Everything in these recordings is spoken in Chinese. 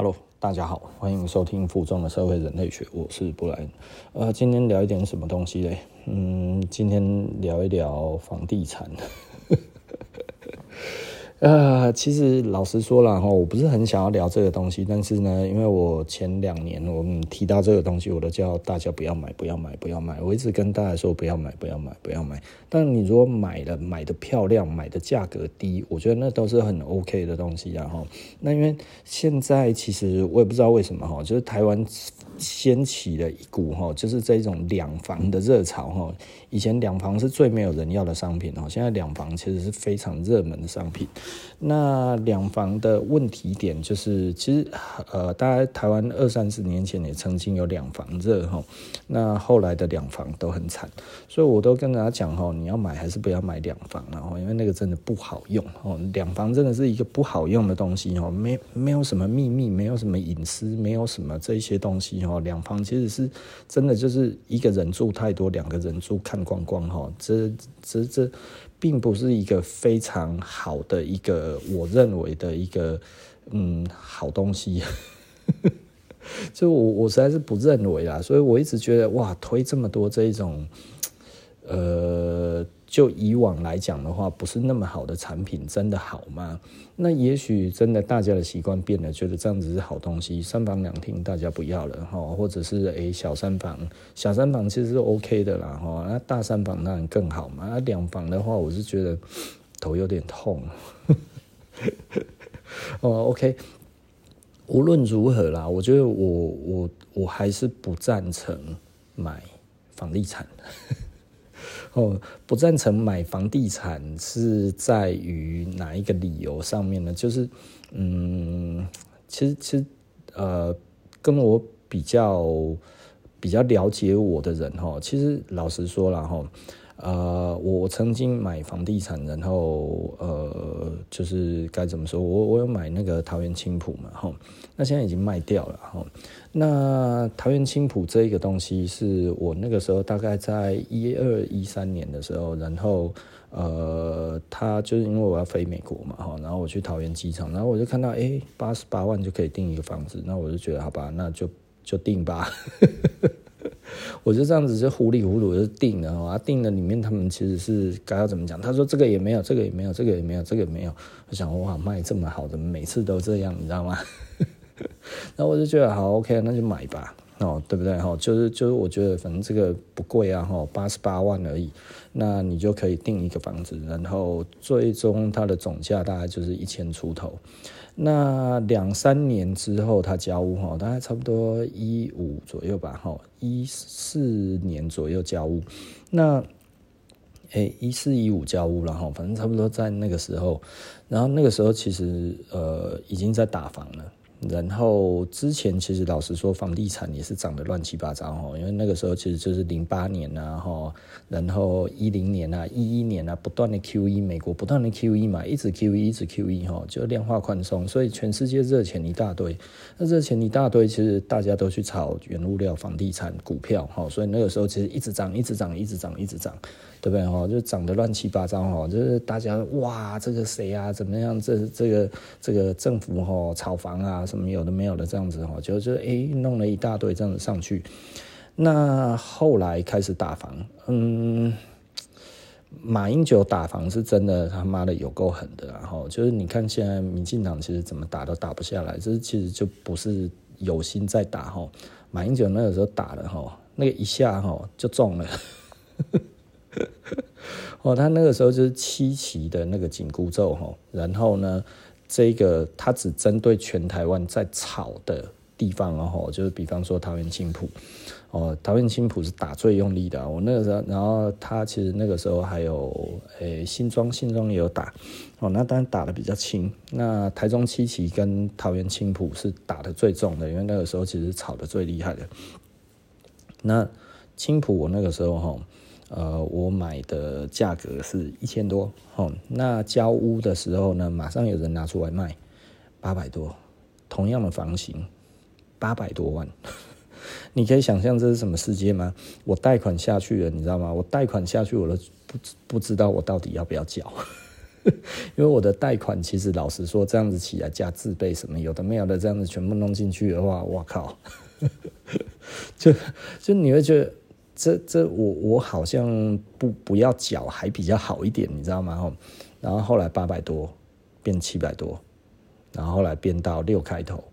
Hello，大家好，欢迎收听《负重的社会人类学》，我是布莱恩。呃，今天聊一点什么东西嘞？嗯，今天聊一聊房地产。呃，其实老实说了哈，我不是很想要聊这个东西，但是呢，因为我前两年我提到这个东西，我都叫大家不要买，不要买，不要买。我一直跟大家说不要买，不要买，不要买。但你如果买了，买的漂亮，买的价格低，我觉得那都是很 OK 的东西啊哈。那因为现在其实我也不知道为什么哈，就是台湾。掀起了一股哈，就是这种两房的热潮哈。以前两房是最没有人要的商品哈，现在两房其实是非常热门的商品。那两房的问题点就是，其实呃，大概台湾二三十年前也曾经有两房热哈，那后来的两房都很惨，所以我都跟大家讲哈，你要买还是不要买两房了哈，因为那个真的不好用哦，两房真的是一个不好用的东西哦，没没有什么秘密，没有什么隐私，没有什么这些东西。哦，两房其实是真的，就是一个人住太多，两个人住看光光哈。这这这，并不是一个非常好的一个，我认为的一个嗯好东西。就我我实在是不认为啦，所以我一直觉得哇，推这么多这一种呃。就以往来讲的话，不是那么好的产品，真的好吗？那也许真的大家的习惯变了，觉得这样子是好东西。三房两厅大家不要了哈，或者是诶小三房，小三房其实是 OK 的啦哈。那大三房当然更好嘛。那两房的话，我是觉得头有点痛。哦，OK，无论如何啦，我觉得我我我还是不赞成买房地产。哦，不赞成买房地产是在于哪一个理由上面呢？就是，嗯，其实其实呃，跟我比较比较了解我的人哈，其实老实说了哈。呃，我曾经买房地产，然后呃，就是该怎么说，我我有买那个桃园青埔嘛，哈，那现在已经卖掉了，哈。那桃园青埔这一个东西，是我那个时候大概在一二一三年的时候，然后呃，他就是因为我要飞美国嘛，哈，然后我去桃园机场，然后我就看到，哎，八十八万就可以订一个房子，那我就觉得好吧，那就就订吧。我就这样子就糊里糊涂就定了啊，定了里面他们其实是该要怎么讲？他说这个也没有，这个也没有，这个也没有，这个也没有。我想哇，卖这么好怎么，每次都这样，你知道吗？然后我就觉得好 OK，那就买吧，哦，对不对？哈，就是就是，我觉得反正这个不贵啊，哈，八十八万而已，那你就可以订一个房子，然后最终它的总价大概就是一千出头。那两三年之后，他交屋哈，大概差不多一五左右吧，哈，一四年左右交屋。那，诶，一四一五交屋了哈，反正差不多在那个时候。然后那个时候其实呃已经在打房了。然后之前其实老实说，房地产也是涨得乱七八糟哈，因为那个时候其实就是零八年啊哈，然后一零年啊、一一年啊，不断的 QE，美国不断的 QE 嘛，一直 QE 一直 QE 哈，就量化宽松，所以全世界热钱一大堆，那热钱一大堆，其实大家都去炒原物料、房地产、股票哈，所以那个时候其实一直涨，一直涨，一直涨，一直涨。对不对哈？就涨得乱七八糟哈，就是大家哇，这个谁啊？怎么样？这这个这个政府哈炒房啊，什么有的没有的这样子哈，就就哎弄了一大堆这样子上去。那后来开始打房，嗯，马英九打房是真的他妈的有够狠的，然后就是你看现在民进党其实怎么打都打不下来，这其实就不是有心在打哈。马英九那个时候打了哈，那个一下哈就中了。哦，他那个时候就是七期的那个紧箍咒哈，然后呢，这个它只针对全台湾在炒的地方哦，就是比方说桃园青埔哦，桃园青埔是打最用力的。我那个时候，然后他其实那个时候还有诶新庄，新庄也有打哦，那当然打得比较轻。那台中七期跟桃园青埔是打得最重的，因为那个时候其实炒得最厉害的。那青埔我那个时候哈。呃，我买的价格是一千多，哦，那交屋的时候呢，马上有人拿出来卖八百多，同样的房型，八百多万，你可以想象这是什么世界吗？我贷款下去了，你知道吗？我贷款下去，我都不不知道我到底要不要缴。因为我的贷款其实老实说，这样子起来加自备什么有的没有的，这样子全部弄进去的话，我靠，就就你会觉得这这我我好像不不要缴还比较好一点，你知道吗？然后后来八百多变七百多，然后后来变到六开头，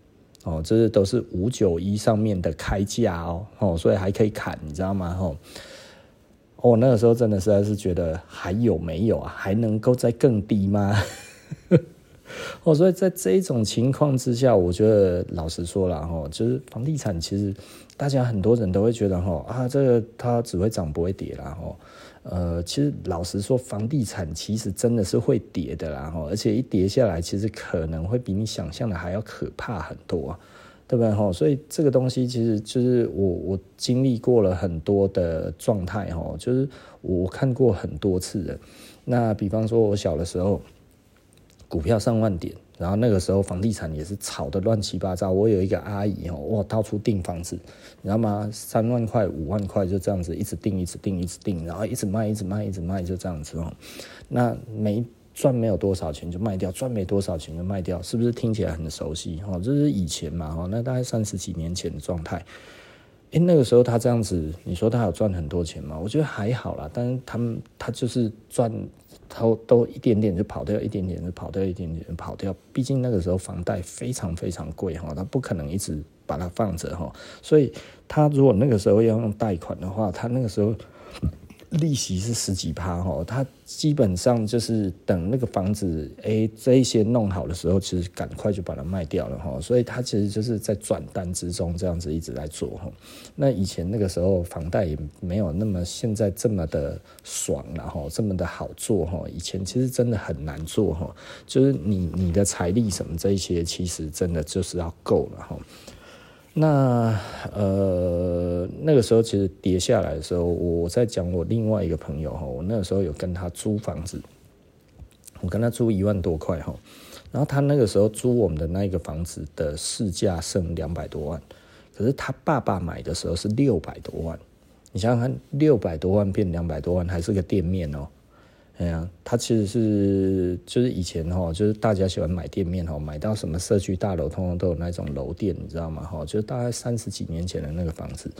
哦，这是都是五九一上面的开价哦，哦，所以还可以砍，你知道吗？哦。我那个时候真的实在是觉得还有没有啊？还能够再更低吗？哦，所以在这一种情况之下，我觉得老实说了哈，就是房地产其实大家很多人都会觉得哈啊，这个它只会涨不会跌啦哈。呃，其实老实说，房地产其实真的是会跌的啦哈，而且一跌下来，其实可能会比你想象的还要可怕很多。对不对哈？所以这个东西其实就是我我经历过了很多的状态哈，就是我看过很多次的。那比方说，我小的时候，股票上万点，然后那个时候房地产也是炒得乱七八糟。我有一个阿姨哦，哇，到处订房子，你知道吗？三万块、五万块就这样子一直订、一直订、一直订，然后一直卖、一直卖、一直卖，就这样子哦。那没赚没有多少钱就卖掉，赚没多少钱就卖掉，是不是听起来很熟悉？哦，这是以前嘛，哦，那大概三十几年前的状态。诶，那个时候他这样子，你说他有赚很多钱吗？我觉得还好啦，但是他们他就是赚，都都一点点就跑掉，一点点就跑掉，一点点跑掉。毕竟那个时候房贷非常非常贵，哈，他不可能一直把它放着，哈。所以他如果那个时候要用贷款的话，他那个时候。利息是十几趴哈，他基本上就是等那个房子哎、这一些弄好的时候，其实赶快就把它卖掉了哈，所以他其实就是在转单之中这样子一直在做哈。那以前那个时候房贷也没有那么现在这么的爽了哈，这么的好做哈。以前其实真的很难做哈，就是你你的财力什么这一些，其实真的就是要够了哈。那呃，那个时候其实跌下来的时候，我在讲我另外一个朋友哈，我那个时候有跟他租房子，我跟他租一万多块哈，然后他那个时候租我们的那一个房子的市价剩两百多万，可是他爸爸买的时候是六百多万，你想想看，六百多万变两百多万，还是个店面哦。哎呀，他其实是就是以前哈，就是大家喜欢买店面哈，买到什么社区大楼，通常都有那种楼店，你知道吗？哈，就是大概三十几年前的那个房子，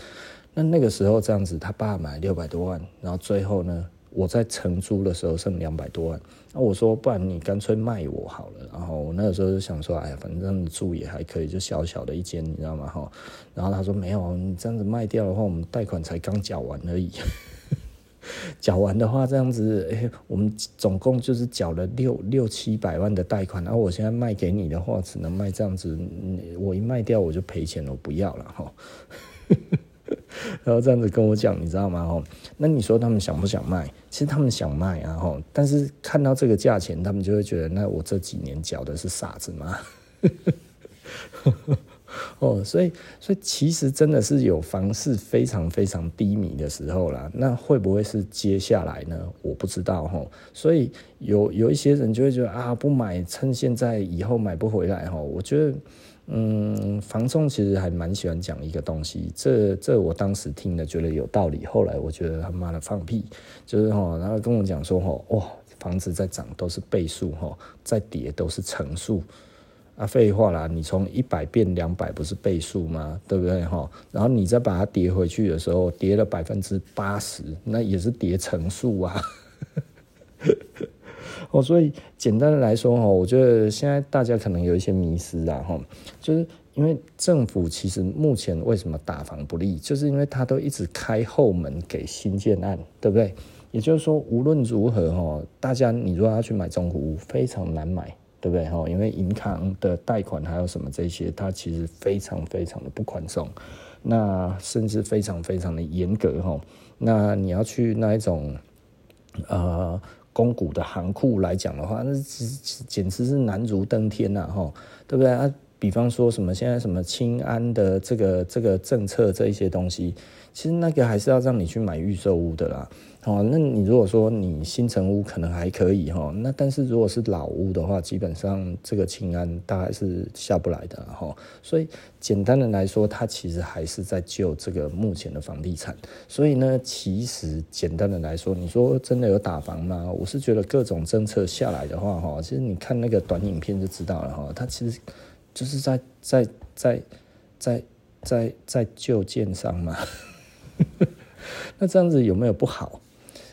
那那个时候这样子，他爸买六百多万，然后最后呢，我在承租的时候剩两百多万，那我说不然你干脆卖我好了，然后我那个时候就想说，哎呀，反正住也还可以，就小小的一间，你知道吗？哈，然后他说没有，你这样子卖掉的话，我们贷款才刚缴完而已。缴完的话，这样子，哎、我们总共就是缴了六六七百万的贷款，然后我现在卖给你的话，只能卖这样子，我一卖掉我就赔钱了，我不要了哈。然后这样子跟我讲，你知道吗？哈，那你说他们想不想卖？其实他们想卖啊，哈，但是看到这个价钱，他们就会觉得，那我这几年缴的是傻子吗？哦，所以，所以其实真的是有房市非常非常低迷的时候啦。那会不会是接下来呢？我不知道哈。所以有有一些人就会觉得啊，不买，趁现在以后买不回来哈。我觉得，嗯，房仲其实还蛮喜欢讲一个东西，这这我当时听了觉得有道理，后来我觉得他妈的放屁，就是哈，然后跟我讲说哈，哇，房子在涨都是倍数哈，在跌都是乘数。啊，废话啦！你从一百变两百，不是倍数吗？对不对哈？然后你再把它跌回去的时候，跌了百分之八十，那也是跌乘数啊。哦，所以简单的来说哈，我觉得现在大家可能有一些迷失啊哈，就是因为政府其实目前为什么打房不利，就是因为他都一直开后门给新建案，对不对？也就是说，无论如何哈，大家你如果要去买中古屋，非常难买。对不对哈？因为银行的贷款还有什么这些，它其实非常非常的不宽松，那甚至非常非常的严格哈。那你要去那一种呃公股的行库来讲的话，那简直是难如登天呐哈，对不对啊？比方说什么现在什么青安的这个这个政策这一些东西，其实那个还是要让你去买预售屋的啦。哦，那你如果说你新城屋可能还可以哈，那但是如果是老屋的话，基本上这个清安大概是下不来的哈。所以简单的来说，它其实还是在救这个目前的房地产。所以呢，其实简单的来说，你说真的有打房吗？我是觉得各种政策下来的话哈，其实你看那个短影片就知道了哈，它其实就是在在在在在在救建商嘛。那这样子有没有不好？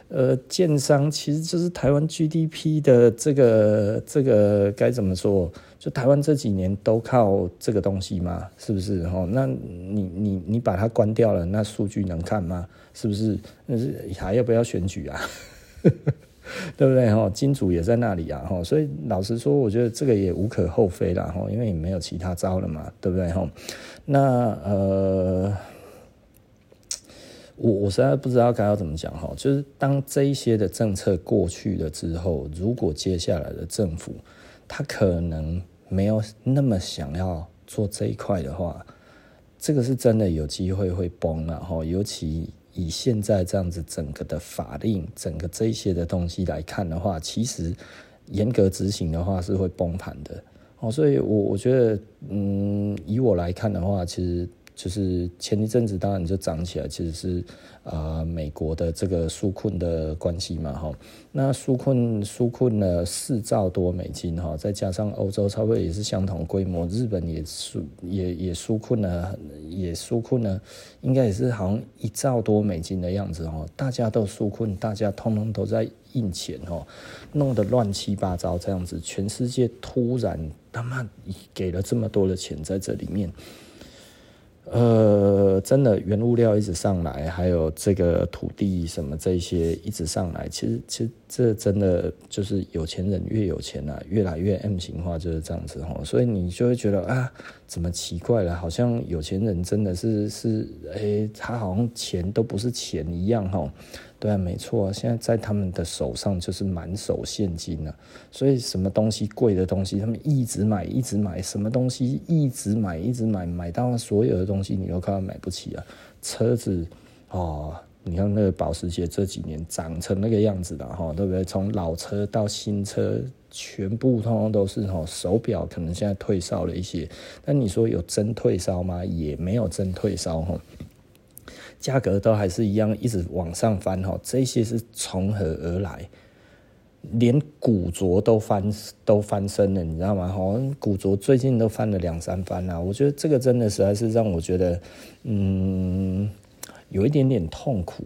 呃，建商其实就是台湾 GDP 的这个这个该怎么说？就台湾这几年都靠这个东西嘛，是不是？哈，那你你你把它关掉了，那数据能看吗？是不是？那是还要不要选举啊？对不对？哈，金主也在那里啊，哈，所以老实说，我觉得这个也无可厚非啦，哈，因为也没有其他招了嘛，对不对？哈，那呃。我我实在不知道该要怎么讲哈，就是当这一些的政策过去了之后，如果接下来的政府他可能没有那么想要做这一块的话，这个是真的有机会会崩了哈。尤其以现在这样子整个的法令、整个这一些的东西来看的话，其实严格执行的话是会崩盘的哦。所以我我觉得，嗯，以我来看的话，其实。就是前一阵子当然就涨起来，其实是啊、美国的这个纾困的关系嘛哈，那纾困纾困了四兆多美金哈，再加上欧洲差不多也是相同规模，日本也纾也也纾困了也纾困了，应该也是好像一兆多美金的样子哈，大家都纾困，大家通通都在印钱哈，弄得乱七八糟这样子，全世界突然他妈给了这么多的钱在这里面。呃，真的，原物料一直上来，还有这个土地什么这些一直上来，其实其实这真的就是有钱人越有钱啊，越来越 M 型化就是这样子哦，所以你就会觉得啊，怎么奇怪了？好像有钱人真的是是，诶、他好像钱都不是钱一样哦。对啊，没错，现在在他们的手上就是满手现金啊，所以什么东西贵的东西，他们一直买，一直买，什么东西一直买，一直买，买到所有的东西你都快要买不起啊。车子哦，你看那个保时捷这几年长成那个样子了哈，对不对？从老车到新车，全部通通都是哈。手表可能现在退烧了一些，但你说有真退烧吗？也没有真退烧哈。价格都还是一样，一直往上翻哈，这些是从何而来？连古着都翻都翻身了，你知道吗？好像古着最近都翻了两三番了，我觉得这个真的实在是让我觉得，嗯，有一点点痛苦，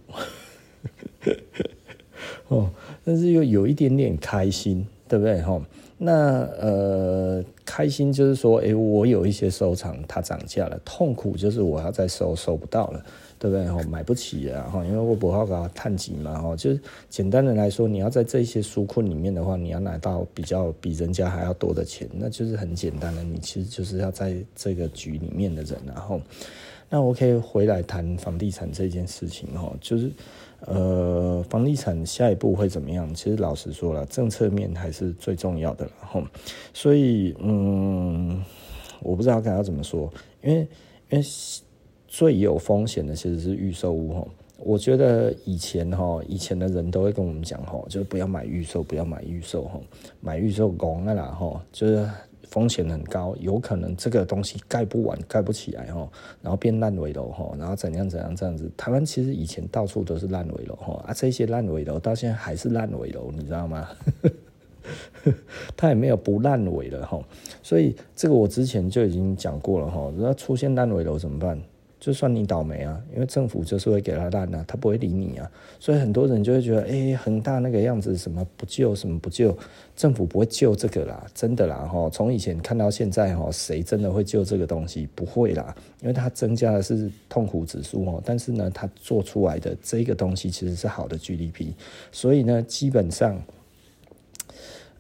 哦，但是又有一点点开心，对不对？哈，那呃，开心就是说，哎，我有一些收藏它涨价了，痛苦就是我要再收收不到了。对不对？哈，买不起啊！哈，因为我不好搞探级嘛！哈，就是简单的来说，你要在这些书库里面的话，你要拿到比较比人家还要多的钱，那就是很简单的。你其实就是要在这个局里面的人，然后，那我可以回来谈房地产这件事情哈，就是呃，房地产下一步会怎么样？其实老实说了，政策面还是最重要的，然后，所以嗯，我不知道该要怎么说，因为因为。最有风险的其实是预售屋哈，我觉得以前哈，以前的人都会跟我们讲哈，就是不要买预售，不要买预售哈，买预售拱了啦哈，就是风险很高，有可能这个东西盖不完，盖不起来哈，然后变烂尾楼哈，然后怎样怎样这样子。台湾其实以前到处都是烂尾楼哈，啊，这些烂尾楼到现在还是烂尾楼，你知道吗？它也没有不烂尾的哈，所以这个我之前就已经讲过了哈，如果出现烂尾楼怎么办？就算你倒霉啊，因为政府就是会给他烂啊，他不会理你啊，所以很多人就会觉得，哎、恒大那个样子，什么不救，什么不救，政府不会救这个啦，真的啦，哈，从以前看到现在，哈，谁真的会救这个东西？不会啦，因为它增加的是痛苦指数哦，但是呢，它做出来的这个东西其实是好的 GDP，所以呢，基本上。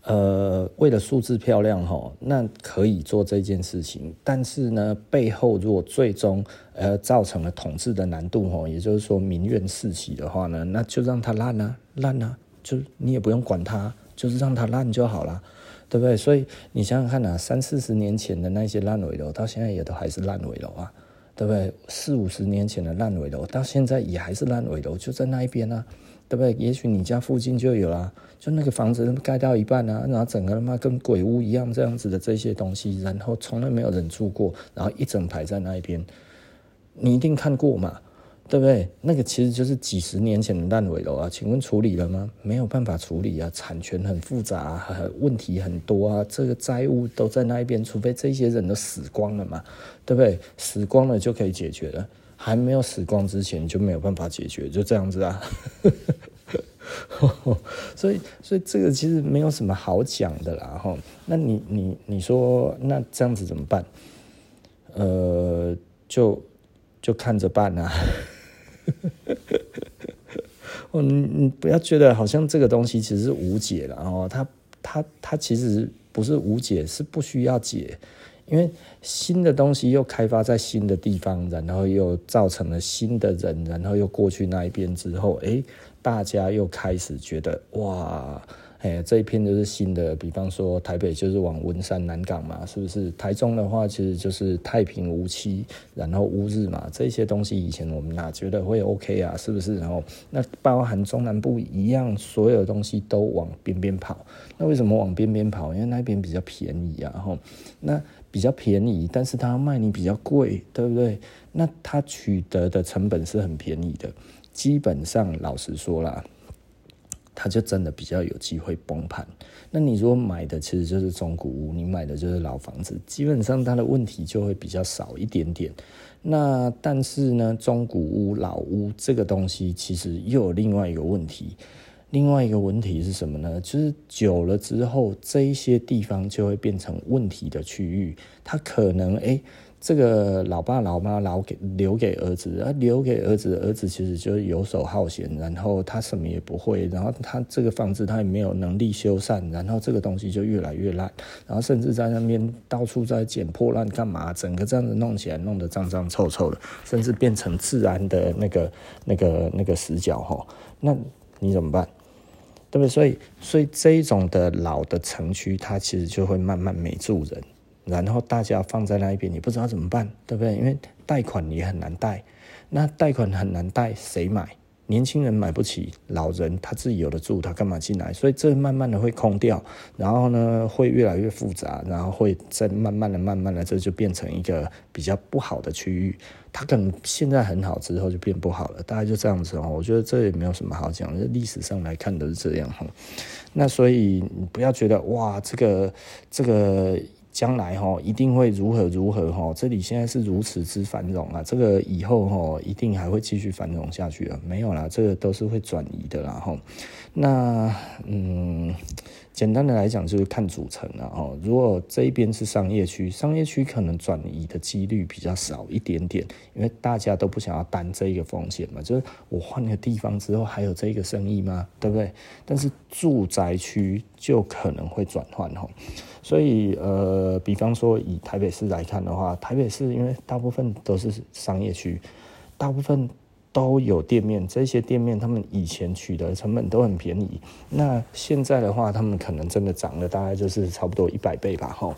呃，为了数字漂亮哈，那可以做这件事情，但是呢，背后如果最终呃造成了统治的难度哈，也就是说民怨四起的话呢，那就让它烂啊烂啊，就你也不用管它，就是让它烂就好了。对不对？所以你想想看啊，三四十年前的那些烂尾楼，到现在也都还是烂尾楼啊，对不对？四五十年前的烂尾楼，到现在也还是烂尾楼，就在那一边啊，对不对？也许你家附近就有啦，就那个房子盖到一半啊，然后整个他妈跟鬼屋一样这样子的这些东西，然后从来没有人住过，然后一整排在那一边，你一定看过嘛？对不对？那个其实就是几十年前的烂尾楼啊，请问处理了吗？没有办法处理啊，产权很复杂啊，问题很多啊，这个债务都在那一边，除非这些人都死光了嘛，对不对？死光了就可以解决了，还没有死光之前就没有办法解决，就这样子啊。所以，所以这个其实没有什么好讲的啦，哈。那你你你说，那这样子怎么办？呃，就就看着办啊。哦，你你不要觉得好像这个东西其实是无解了哦，它它它其实不是无解，是不需要解，因为新的东西又开发在新的地方，然后又造成了新的人，然后又过去那一边之后，哎，大家又开始觉得哇。哎，这一片就是新的，比方说台北就是往文山南港嘛，是不是？台中的话，其实就是太平无期，然后乌日嘛，这些东西以前我们哪觉得会 OK 啊？是不是？然后那包含中南部一样，所有东西都往边边跑。那为什么往边边跑？因为那边比较便宜啊，吼，那比较便宜，但是它卖你比较贵，对不对？那它取得的成本是很便宜的，基本上老实说啦。它就真的比较有机会崩盘。那你如果买的其实就是中古屋，你买的就是老房子，基本上它的问题就会比较少一点点。那但是呢，中古屋、老屋这个东西其实又有另外一个问题。另外一个问题是什么呢？就是久了之后，这一些地方就会变成问题的区域。它可能诶。这个老爸老妈老给留给儿子，啊，留给儿子，儿子其实就是游手好闲，然后他什么也不会，然后他这个房子他也没有能力修缮，然后这个东西就越来越烂，然后甚至在那边到处在捡破烂干嘛，整个这样子弄起来弄得脏脏臭臭的，甚至变成治安的那个那个那个死角哈，那你怎么办？对不对？所以所以这一种的老的城区，它其实就会慢慢没住人。然后大家放在那一边，你不知道怎么办，对不对？因为贷款也很难贷，那贷款很难贷，谁买？年轻人买不起，老人他自己有的住，他干嘛进来？所以这慢慢的会空掉，然后呢，会越来越复杂，然后会再慢慢的、慢慢的，这就变成一个比较不好的区域。它可能现在很好，之后就变不好了，大概就这样子哦。我觉得这也没有什么好讲，历史上来看都是这样哈。那所以你不要觉得哇，这个这个。将来哈一定会如何如何哈，这里现在是如此之繁荣啊，这个以后哈一定还会继续繁荣下去啊，没有啦，这个都是会转移的啦哈。那嗯。简单的来讲，就是看组成了哦。如果这一边是商业区，商业区可能转移的几率比较少一点点，因为大家都不想要担这个风险嘛。就是我换个地方之后，还有这个生意吗？对不对？但是住宅区就可能会转换哈。所以呃，比方说以台北市来看的话，台北市因为大部分都是商业区，大部分。都有店面，这些店面他们以前取得成本都很便宜，那现在的话，他们可能真的涨了，大概就是差不多一百倍吧，吼。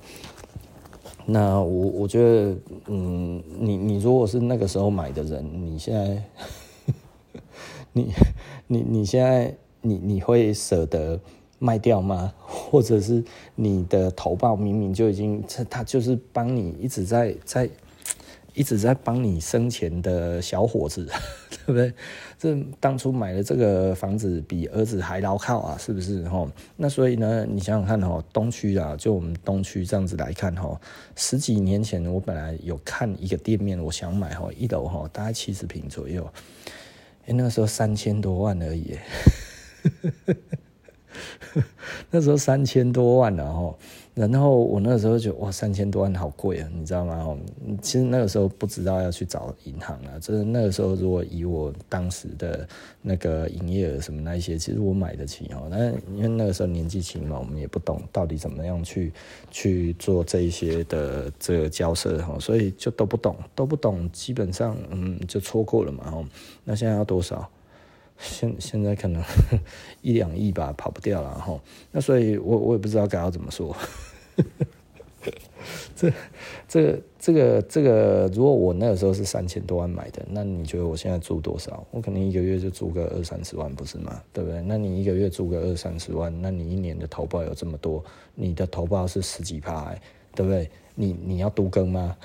那我我觉得，嗯，你你如果是那个时候买的人，你现在，你你你现在，你你会舍得卖掉吗？或者是你的投报明明就已经，他就是帮你一直在在。一直在帮你生钱的小伙子，对不对？这当初买的这个房子比儿子还牢靠啊，是不是？吼，那所以呢，你想想看，吼，东区啊，就我们东区这样子来看，吼，十几年前我本来有看一个店面，我想买，吼，一楼，吼，大概七十平左右，哎，那个时候三千多万而已，那时候三千多万了，吼。然后我那时候就哇，三千多万好贵啊，你知道吗？其实那个时候不知道要去找银行啊，就是那个时候如果以我当时的那个营业额什么那一些，其实我买得起哦。那因为那个时候年纪轻嘛，我们也不懂到底怎么样去去做这一些的这个交涉哈，所以就都不懂，都不懂，基本上嗯就错过了嘛。那现在要多少？现现在可能 一两亿吧，跑不掉了哈。那所以我我也不知道该要怎么说。这这个这个这个，如果我那个时候是三千多万买的，那你觉得我现在租多少？我可能一个月就租个二三十万，不是吗？对不对？那你一个月租个二三十万，那你一年的投报有这么多，你的投报是十几趴，对不对？你你要都更吗？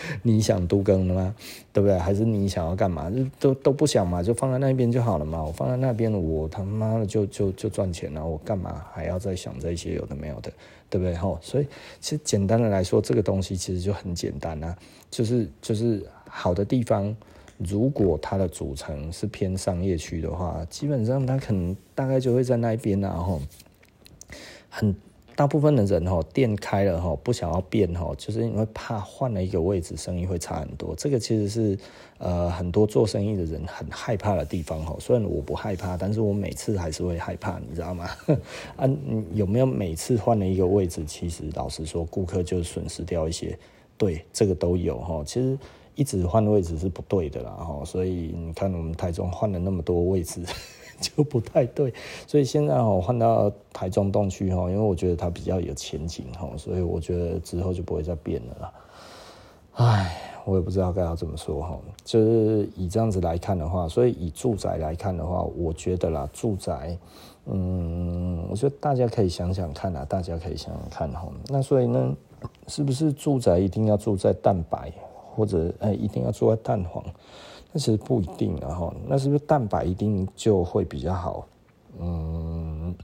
你想都更了吗？对不对？还是你想要干嘛？都都不想嘛，就放在那边就好了嘛。我放在那边，我他妈的就就就赚钱了。我干嘛还要再想这些有的没有的？对不对？吼，所以其实简单的来说，这个东西其实就很简单啊，就是就是好的地方，如果它的组成是偏商业区的话，基本上它可能大概就会在那边然后很。大部分的人哈，店开了哈，不想要变哈，就是因为怕换了一个位置，生意会差很多。这个其实是呃很多做生意的人很害怕的地方哈。虽然我不害怕，但是我每次还是会害怕，你知道吗？啊，有没有每次换了一个位置，其实老实说，顾客就损失掉一些。对，这个都有哈。其实一直换位置是不对的啦哈。所以你看，我们台中换了那么多位置。就不太对，所以现在我换到台中东区哈，因为我觉得它比较有前景哈，所以我觉得之后就不会再变了啦。唉，我也不知道该要怎么说哈，就是以这样子来看的话，所以以住宅来看的话，我觉得啦，住宅，嗯，我觉得大家可以想想看啊，大家可以想想看哈。那所以呢，是不是住宅一定要住在蛋白，或者哎一定要住在蛋黄？那其实不一定，然后那是不是蛋白一定就会比较好？嗯，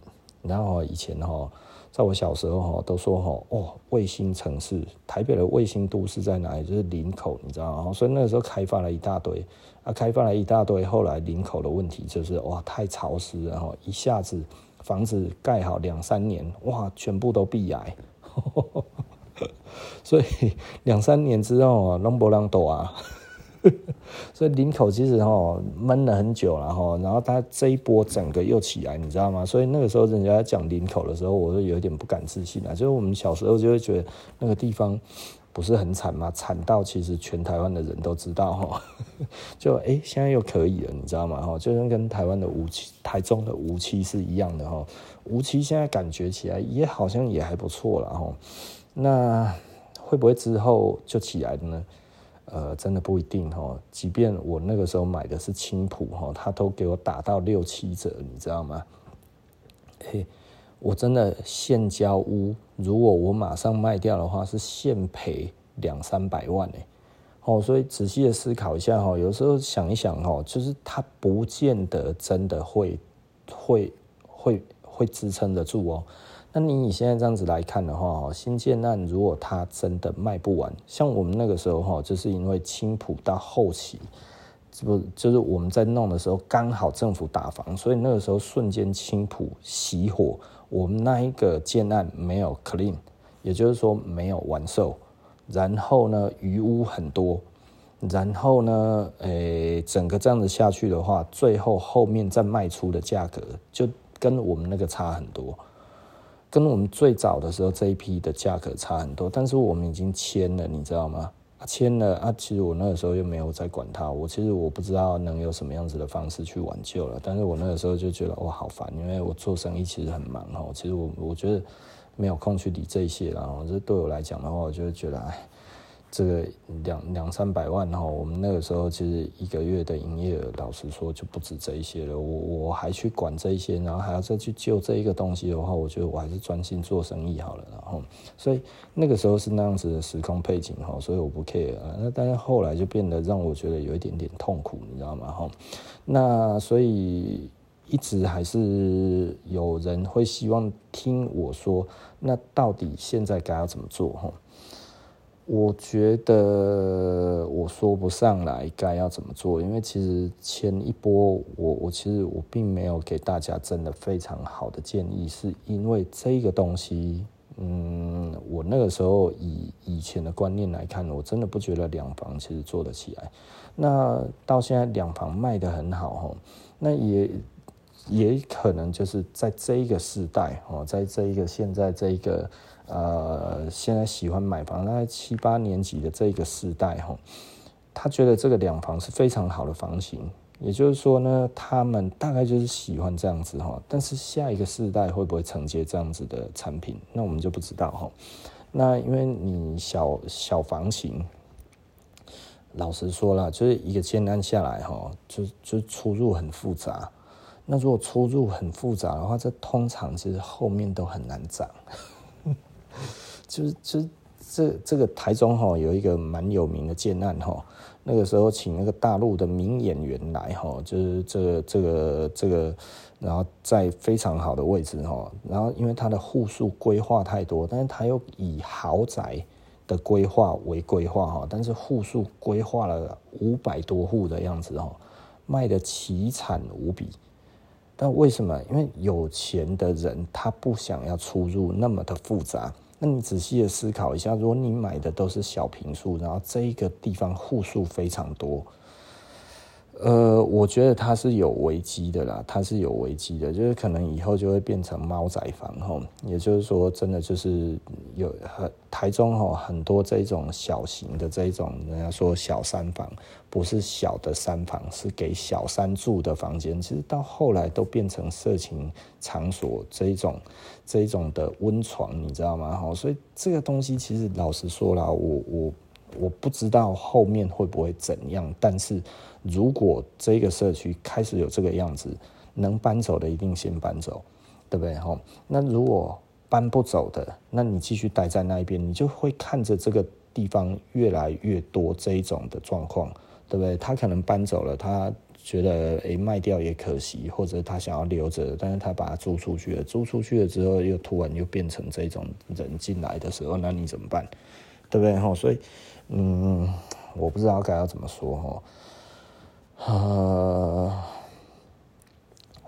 然后以前哈，在我小时候哈，都说哈，哦，卫星城市，台北的卫星都市在哪里？就是林口，你知道吗？所以那个时候开发了一大堆，啊，开发了一大堆，后来林口的问题就是哇，太潮湿，然后一下子房子盖好两三年，哇，全部都闭癌，所以两三年之后啊，拢没人住啊。所以林口其实哈闷了很久了哈，然后它这一波整个又起来，你知道吗？所以那个时候人家讲林口的时候，我就有点不敢自信了。就是我们小时候就会觉得那个地方不是很惨吗？惨到其实全台湾的人都知道哈，就哎、现在又可以了，你知道吗？哈，就像跟台湾的梧栖、台中的梧栖是一样的哈。梧栖现在感觉起来也好像也还不错了哈。那会不会之后就起来了呢？呃，真的不一定哈。即便我那个时候买的是青浦哈，他都给我打到六七折，你知道吗？嘿，我真的现交屋，如果我马上卖掉的话，是现赔两三百万哎。哦，所以仔细的思考一下哈，有时候想一想哈，就是它不见得真的会会会会支撑得住哦。那你以现在这样子来看的话，新建案如果它真的卖不完，像我们那个时候哈，就是因为青浦到后期，这不就是我们在弄的时候刚好政府打房，所以那个时候瞬间青浦熄火，我们那一个建案没有 clean，也就是说没有完售，然后呢余屋很多，然后呢，诶、整个这样子下去的话，最后后面再卖出的价格就跟我们那个差很多。跟我们最早的时候这一批的价格差很多，但是我们已经签了，你知道吗？签了啊，其实我那个时候又没有再管它，我其实我不知道能有什么样子的方式去挽救了，但是我那个时候就觉得我好烦，因为我做生意其实很忙哈，其实我我觉得没有空去理这些，然后这对我来讲的话，我就觉得哎。这个两两三百万哈，我们那个时候其实一个月的营业额，老实说就不止这一些了。我我还去管这一些，然后还要再去救这一个东西的话，我觉得我还是专心做生意好了。然后，所以那个时候是那样子的时空背景哈，所以我不 care。那但是后来就变得让我觉得有一点点痛苦，你知道吗？哈，那所以一直还是有人会希望听我说，那到底现在该要怎么做？哈。我觉得我说不上来该要怎么做，因为其实前一波我我其实我并没有给大家真的非常好的建议，是因为这个东西，嗯，我那个时候以以前的观念来看，我真的不觉得两房其实做得起来。那到现在两房卖得很好哈，那也也可能就是在这一个时代哦，在这一个现在这一个。呃，现在喜欢买房，大概七八年级的这个世代哈，他觉得这个两房是非常好的房型，也就是说呢，他们大概就是喜欢这样子哈。但是下一个世代会不会承接这样子的产品，那我们就不知道哈。那因为你小小房型，老实说了，就是一个建案下来哈，就就出入很复杂。那如果出入很复杂的话，这通常其实后面都很难涨。就是就这这个台中哈有一个蛮有名的建案哈，那个时候请那个大陆的名演员来哈，就是这个这个这个，然后在非常好的位置哈，然后因为它的户数规划太多，但是它又以豪宅的规划为规划哈，但是户数规划了五百多户的样子哈，卖得奇惨无比。但为什么？因为有钱的人他不想要出入那么的复杂。那你仔细的思考一下，如果你买的都是小平数，然后这一个地方户数非常多。呃，我觉得它是有危机的啦，它是有危机的，就是可能以后就会变成猫仔房吼，也就是说，真的就是有很台中吼很多这种小型的这种，人家说小三房，不是小的三房，是给小三住的房间，其实到后来都变成色情场所这一种这一种的温床，你知道吗？吼，所以这个东西其实老实说啦，我我。我不知道后面会不会怎样，但是如果这个社区开始有这个样子，能搬走的一定先搬走，对不对？哈，那如果搬不走的，那你继续待在那一边，你就会看着这个地方越来越多这一种的状况，对不对？他可能搬走了，他觉得诶卖掉也可惜，或者他想要留着，但是他把它租出去了，租出去了之后又突然又变成这种人进来的时候，那你怎么办？对不对？哈，所以。嗯，我不知道该要怎么说哈。呃，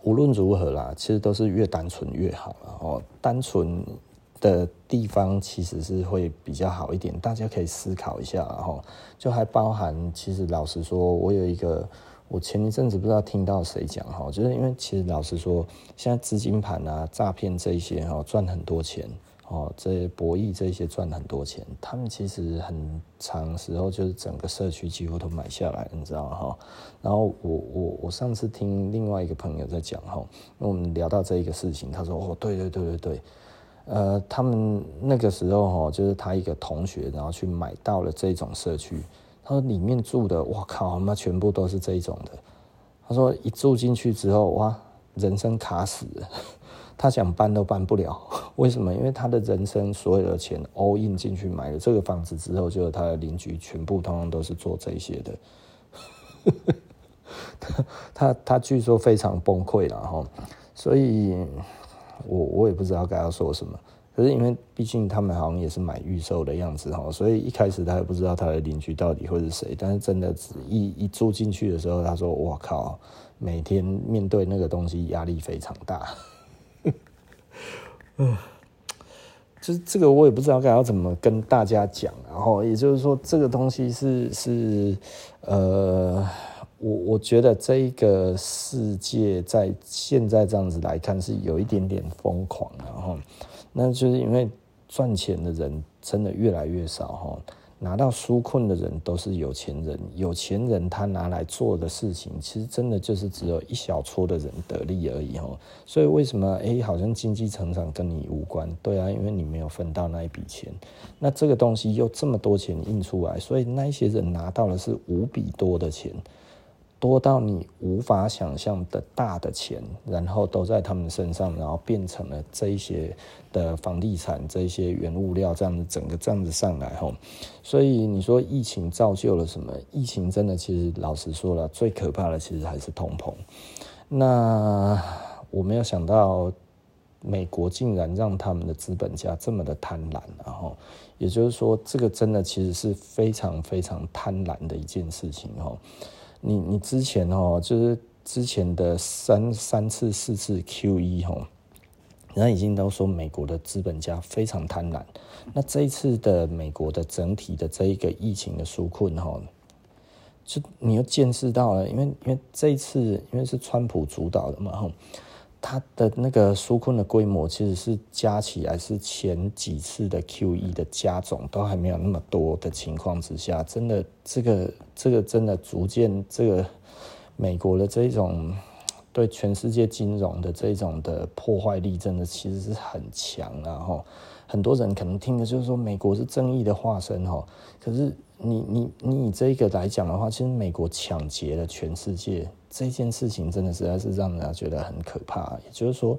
无论如何啦，其实都是越单纯越好了哦。单纯的地方其实是会比较好一点，大家可以思考一下哈。就还包含，其实老实说，我有一个，我前一阵子不知道听到谁讲哈，就是因为其实老实说，现在资金盘啊、诈骗这一些哈，赚很多钱。哦，这些博弈这些赚很多钱，他们其实很长时候就是整个社区几乎都买下来，你知道哈。然后我我我上次听另外一个朋友在讲哈，因为我们聊到这一个事情，他说哦，对对对对对，呃，他们那个时候哈，就是他一个同学，然后去买到了这种社区，他说里面住的，哇靠，妈全部都是这种的。他说一住进去之后，哇，人生卡死了。他想搬都搬不了，为什么？因为他的人生所有的钱 all in 进去买了这个房子之后，就有他的邻居全部通通都是做这些的。他他他据说非常崩溃了哈，所以我我也不知道该要说什么。可是因为毕竟他们好像也是买预售的样子哈，所以一开始他也不知道他的邻居到底会是谁。但是真的一一住进去的时候，他说：“我靠，每天面对那个东西压力非常大。”嗯，就是这个我也不知道该要怎么跟大家讲，然后也就是说，这个东西是是呃，我我觉得这一个世界在现在这样子来看是有一点点疯狂，然后那就是因为赚钱的人真的越来越少哈。拿到纾困的人都是有钱人，有钱人他拿来做的事情，其实真的就是只有一小撮的人得利而已哦。所以为什么诶，好像经济成长跟你无关？对啊，因为你没有分到那一笔钱。那这个东西又这么多钱印出来，所以那一些人拿到的是无比多的钱。多到你无法想象的大的钱，然后都在他们身上，然后变成了这一些的房地产，这些原物料这样子，整个这样子上来吼。所以你说疫情造就了什么？疫情真的其实老实说了，最可怕的其实还是通膨。那我没有想到美国竟然让他们的资本家这么的贪婪，然后也就是说，这个真的其实是非常非常贪婪的一件事情吼。你你之前哦，就是之前的三三次四次 QE 哦，人家已经都说美国的资本家非常贪婪。那这一次的美国的整体的这一个疫情的纾困哈，就你又见识到了，因为因为这一次因为是川普主导的嘛哈。它的那个纾困的规模其实是加起来是前几次的 QE 的加总都还没有那么多的情况之下，真的这个这个真的逐渐这个美国的这种对全世界金融的这种的破坏力，真的其实是很强。然后很多人可能听的就是说美国是正义的化身哈，可是你你你以这个来讲的话，其实美国抢劫了全世界。这件事情真的实在是让人家觉得很可怕。也就是说，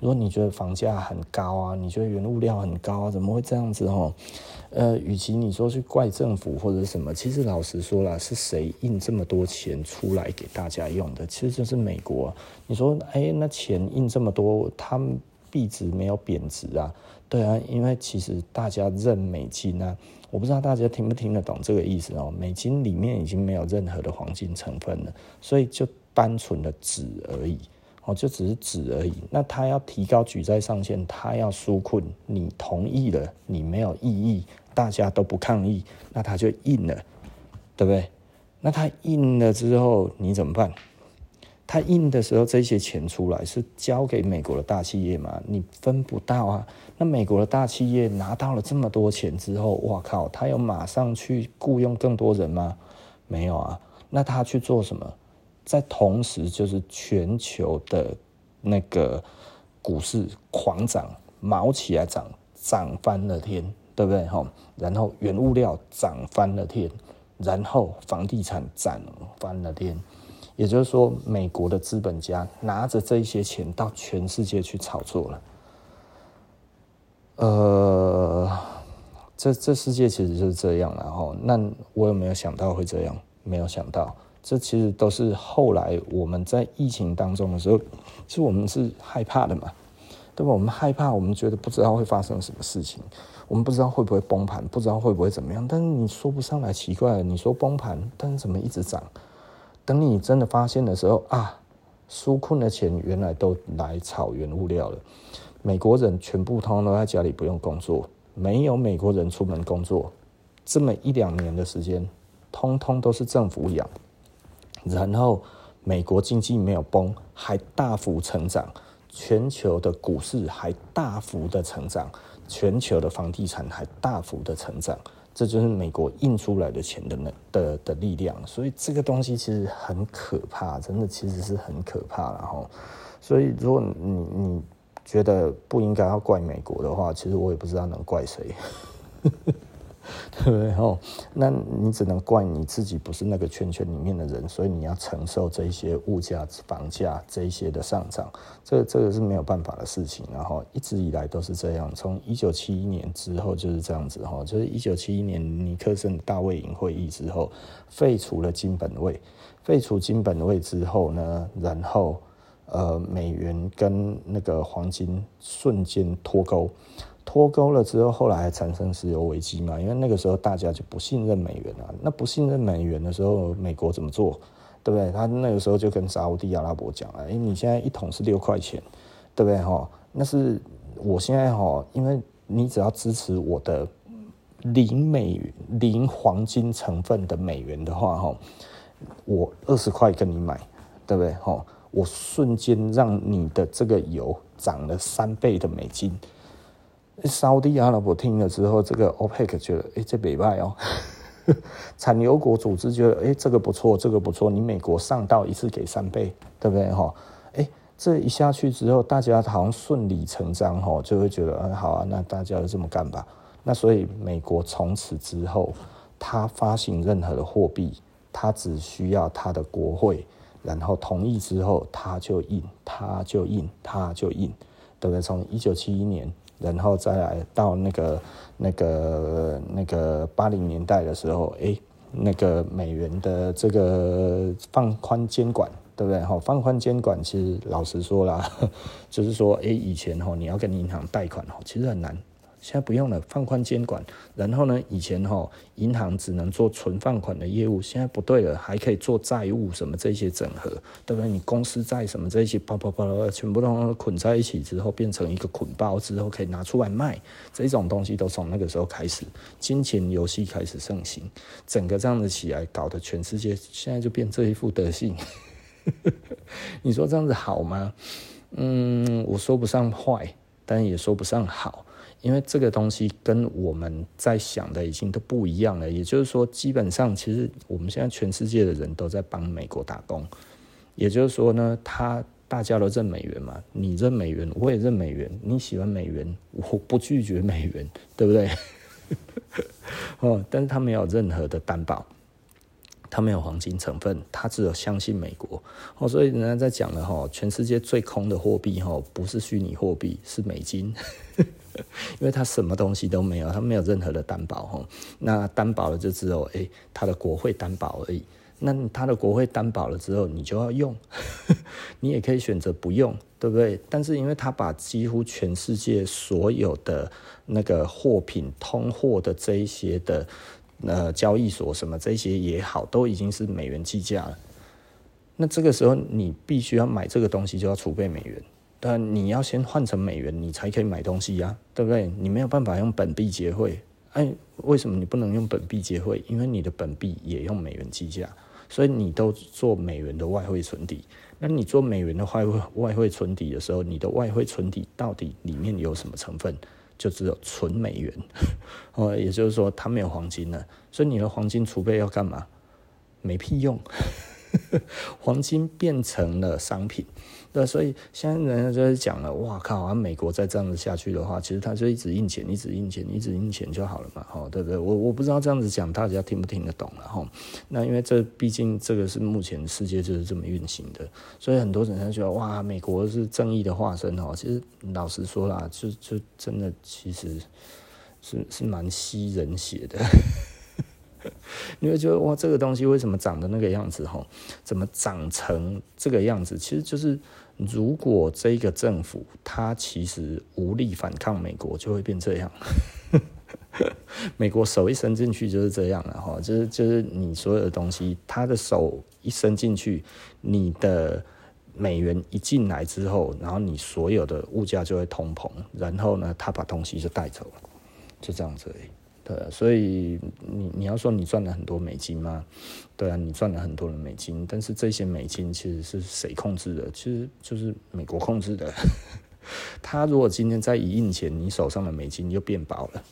如果你觉得房价很高啊，你觉得原物料很高啊，怎么会这样子哦？呃，与其你说去怪政府或者什么，其实老实说啦，是谁印这么多钱出来给大家用的？其实就是美国。你说，哎，那钱印这么多，他们币值没有贬值啊？对啊，因为其实大家认美金啊。我不知道大家听不听得懂这个意思哦。美金里面已经没有任何的黄金成分了，所以就单纯的纸而已哦，就只是纸而已。那他要提高举债上限，他要纾困，你同意了，你没有异议，大家都不抗议，那他就印了，对不对？那他印了之后，你怎么办？他印的时候，这些钱出来是交给美国的大企业吗？你分不到啊。那美国的大企业拿到了这么多钱之后，哇靠，他有马上去雇佣更多人吗？没有啊。那他去做什么？在同时，就是全球的那个股市狂涨，毛起来涨，涨翻了天，对不对？哈。然后原物料涨翻了天，然后房地产涨翻了天。也就是说，美国的资本家拿着这些钱到全世界去炒作了。呃，这这世界其实就是这样，然后那我有没有想到会这样？没有想到，这其实都是后来我们在疫情当中的时候，其实我们是害怕的嘛，对吧？我们害怕，我们觉得不知道会发生什么事情，我们不知道会不会崩盘，不知道会不会怎么样。但是你说不上来，奇怪，你说崩盘，但是怎么一直涨？等你真的发现的时候啊，纾困的钱原来都来炒原物料了。美国人全部通通都在家里不用工作，没有美国人出门工作，这么一两年的时间，通通都是政府养。然后美国经济没有崩，还大幅成长，全球的股市还大幅的成长，全球的房地产还大幅的成长。这就是美国印出来的钱的的的力量，所以这个东西其实很可怕，真的其实是很可怕。然后，所以如果你你觉得不应该要怪美国的话，其实我也不知道能怪谁。呵呵 对不对？那你只能怪你自己不是那个圈圈里面的人，所以你要承受这些物价、房价这一些的上涨，这个、这个是没有办法的事情。然后一直以来都是这样，从一九七一年之后就是这样子哈，就是一九七一年尼克森大卫营会议之后废除了金本位，废除金本位之后呢，然后呃美元跟那个黄金瞬间脱钩。脱钩了之后，后来还产生石油危机嘛？因为那个时候大家就不信任美元了。那不信任美元的时候，美国怎么做？对不对？他那个时候就跟沙乌地阿拉伯讲了：“哎，你现在一桶是六块钱，对不对？哈，那是我现在哈，因为你只要支持我的零美元、零黄金成分的美元的话，哈，我二十块跟你买，对不对？哈，我瞬间让你的这个油涨了三倍的美金。”沙地阿拉伯听了之后，这个 OPEC 觉得，哎，这没败哦。产油国组织觉得，哎，这个不错，这个不错。你美国上到一次给三倍，对不对？哈，哎，这一下去之后，大家好像顺理成章，哈，就会觉得，嗯，好啊，那大家就这么干吧。那所以美国从此之后，他发行任何的货币，他只需要他的国会，然后同意之后，他就印，他就印，他就印，对不对？从一九七一年。然后再来到那个、那个、那个八零年代的时候，哎，那个美元的这个放宽监管，对不对？哈，放宽监管，其实老实说啦，就是说，诶，以前哈，你要跟银行贷款哈，其实很难。现在不用了，放宽监管。然后呢，以前哈银行只能做存放款的业务，现在不对了，还可以做债务什么这些整合，对不对？你公司债什么这些，啪啪啪全部都捆在一起之后，变成一个捆包之后，可以拿出来卖。这种东西都从那个时候开始，金钱游戏开始盛行，整个这样子起来，搞得全世界现在就变这一副德性。你说这样子好吗？嗯，我说不上坏，但也说不上好。因为这个东西跟我们在想的已经都不一样了，也就是说，基本上其实我们现在全世界的人都在帮美国打工，也就是说呢，他大家都认美元嘛，你认美元，我也认美元，你喜欢美元，我不拒绝美元，对不对？哦，但是他没有任何的担保。他没有黄金成分，他只有相信美国哦，所以人家在讲了哈，全世界最空的货币哈，不是虚拟货币，是美金，因为它什么东西都没有，它没有任何的担保哈，那担保了就只有诶，它的国会担保而已。那它的国会担保了之后，你就要用，你也可以选择不用，对不对？但是因为它把几乎全世界所有的那个货品通货的这一些的。呃，交易所什么这些也好，都已经是美元计价了。那这个时候，你必须要买这个东西，就要储备美元。但你要先换成美元，你才可以买东西呀、啊，对不对？你没有办法用本币结汇。哎，为什么你不能用本币结汇？因为你的本币也用美元计价，所以你都做美元的外汇存底。那你做美元的外汇外汇存底的时候，你的外汇存底到底里面有什么成分？就只有纯美元，哦，也就是说它没有黄金了，所以你的黄金储备要干嘛？没屁用，黄金变成了商品。对，所以现在人家就是讲了，哇靠！啊，美国再这样子下去的话，其实他就一直印钱，一直印钱，一直印钱就好了嘛，吼，对不对？我我不知道这样子讲大家听不听得懂了，吼。那因为这毕竟这个是目前世界就是这么运行的，所以很多人他觉得哇，美国是正义的化身哦。其实老实说啦，就就真的其实是是蛮吸人血的。你会觉得哇，这个东西为什么长得那个样子？吼，怎么长成这个样子？其实就是。如果这个政府它其实无力反抗美国，就会变这样。美国手一伸进去就是这样了哈，就是就是你所有的东西，他的手一伸进去，你的美元一进来之后，然后你所有的物价就会通膨，然后呢，他把东西就带走了，就这样子。对，所以你你要说你赚了很多美金吗？对啊，你赚了很多的美金，但是这些美金其实是谁控制的？其实就是美国控制的。他如果今天再一印钱，你手上的美金就变薄了，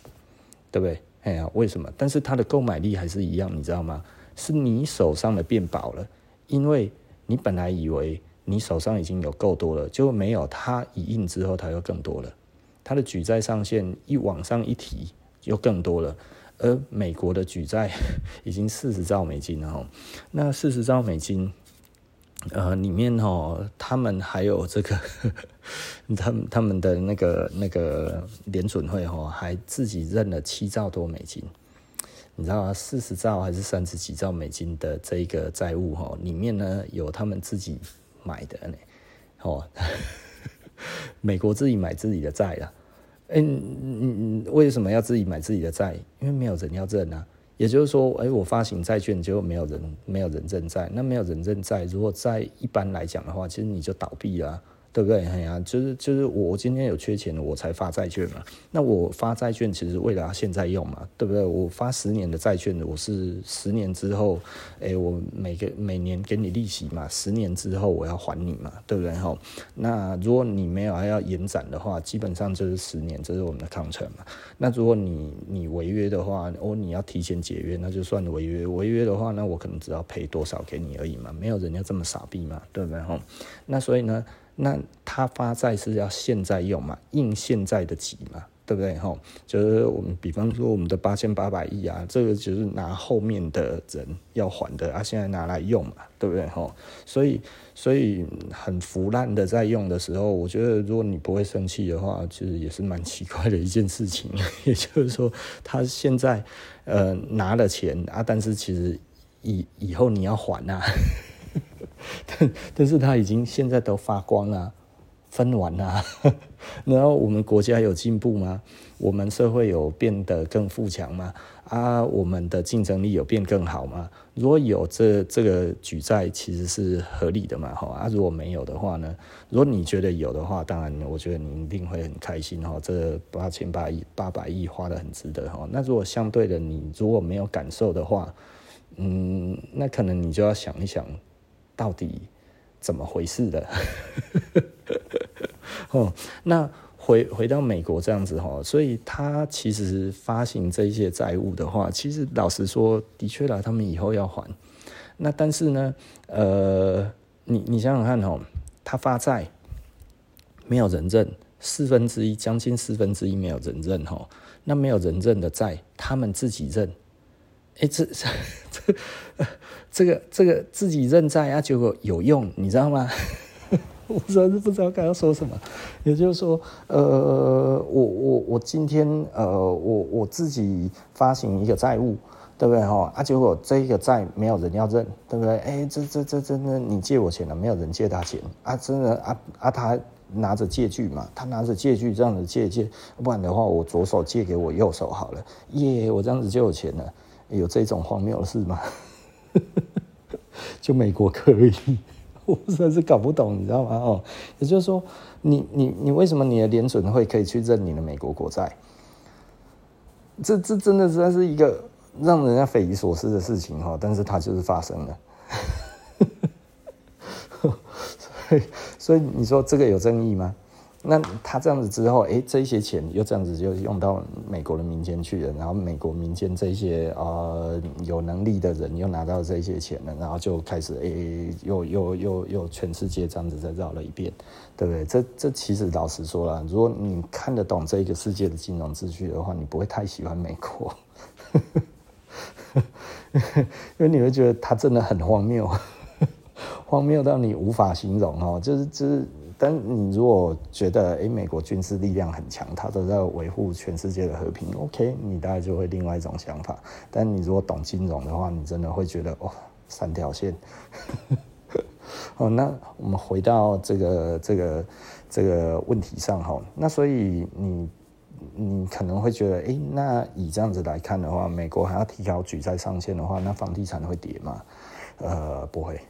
对不对？哎呀，为什么？但是它的购买力还是一样，你知道吗？是你手上的变薄了，因为你本来以为你手上已经有够多了，结果没有，它一印之后，它又更多了。它的举债上限一往上一提。又更多了，而美国的举债已经四十兆美金了哈，那四十兆美金，呃，里面哦，他们还有这个，他们他们的那个那个联准会哦，还自己认了七兆多美金，你知道吗？四十兆还是三十几兆美金的这个债务哦，里面呢有他们自己买的呢，哦，美国自己买自己的债了。哎，你你你为什么要自己买自己的债？因为没有人要认啊。也就是说，哎，我发行债券，结果没有人没有人认债。那没有人认债，如果在一般来讲的话，其实你就倒闭了啊。对不对？哎呀，就是就是我今天有缺钱，我才发债券嘛。那我发债券其实为了现在用嘛，对不对？我发十年的债券，我是十年之后，哎，我每个每年给你利息嘛，十年之后我要还你嘛，对不对？哈，那如果你没有还要延展的话，基本上就是十年，这是我们的抗程嘛。那如果你你违约的话，哦，你要提前解约，那就算违约。违约的话，那我可能只要赔多少给你而已嘛，没有人家这么傻逼嘛，对不对？哈，那所以呢？那他发债是要现在用嘛，应现在的急嘛，对不对？吼，就是我们比方说我们的八千八百亿啊，这个就是拿后面的人要还的啊，现在拿来用嘛，对不对？吼，所以所以很腐烂的在用的时候，我觉得如果你不会生气的话，其实也是蛮奇怪的一件事情。也就是说，他现在呃拿了钱啊，但是其实以以后你要还啊。但但是他已经现在都发光了，分完了，然后我们国家有进步吗？我们社会有变得更富强吗？啊，我们的竞争力有变更好吗？如果有这这个举债，其实是合理的嘛，哈啊，如果没有的话呢？如果你觉得有的话，当然我觉得你一定会很开心哈，这八千八亿八百亿花得很值得哈。那如果相对的你如果没有感受的话，嗯，那可能你就要想一想。到底怎么回事的？哦，那回回到美国这样子哈，所以他其实发行这些债务的话，其实老实说，的确啦，他们以后要还。那但是呢，呃，你你想想看哦，他发债没有人认，四分之一将近四分之一没有人认哦，那没有人认的债，他们自己认。哎，这 这这个这个自己认债啊，结果有用，你知道吗？我实在是不知道该要说什么。也就是说，呃，我我我今天呃，我我自己发行一个债务，对不对哈？啊，结果这个债没有人要认，对不对？哎，这这这真的，你借我钱了，没有人借他钱啊？真的啊啊，他拿着借据嘛，他拿着借据这样子借借，不然的话，我左手借给我右手好了，耶，我这样子就有钱了。有这种荒谬的事吗？就美国可以，我实在是搞不懂，你知道吗？哦，也就是说，你你你为什么你的联准会可以去认你的美国国债？这这真的实在是一个让人家匪夷所思的事情哈，但是它就是发生了。所以所以你说这个有争议吗？那他这样子之后，哎、欸，这些钱又这样子就用到美国的民间去了，然后美国民间这些呃有能力的人又拿到这些钱了，然后就开始哎、欸，又又又又全世界这样子再绕了一遍，对不对？这这其实老实说了，如果你看得懂这个世界的金融秩序的话，你不会太喜欢美国，因为你会觉得它真的很荒谬，荒谬到你无法形容哦，就是就是。但你如果觉得诶，美国军事力量很强，他都在维护全世界的和平，OK，你大概就会另外一种想法。但你如果懂金融的话，你真的会觉得哦，三条线。哦，那我们回到这个这个这个问题上哈，那所以你你可能会觉得，诶，那以这样子来看的话，美国还要提高举债上限的话，那房地产会跌吗？呃，不会。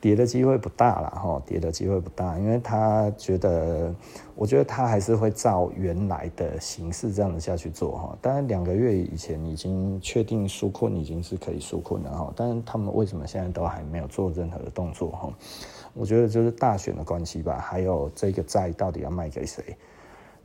跌的机会不大了哈，跌的机会不大，因为他觉得，我觉得他还是会照原来的形式这样子下去做哈。当然，两个月以前已经确定纾困已经是可以纾困了哈，但是他们为什么现在都还没有做任何的动作哈？我觉得就是大选的关系吧，还有这个债到底要卖给谁，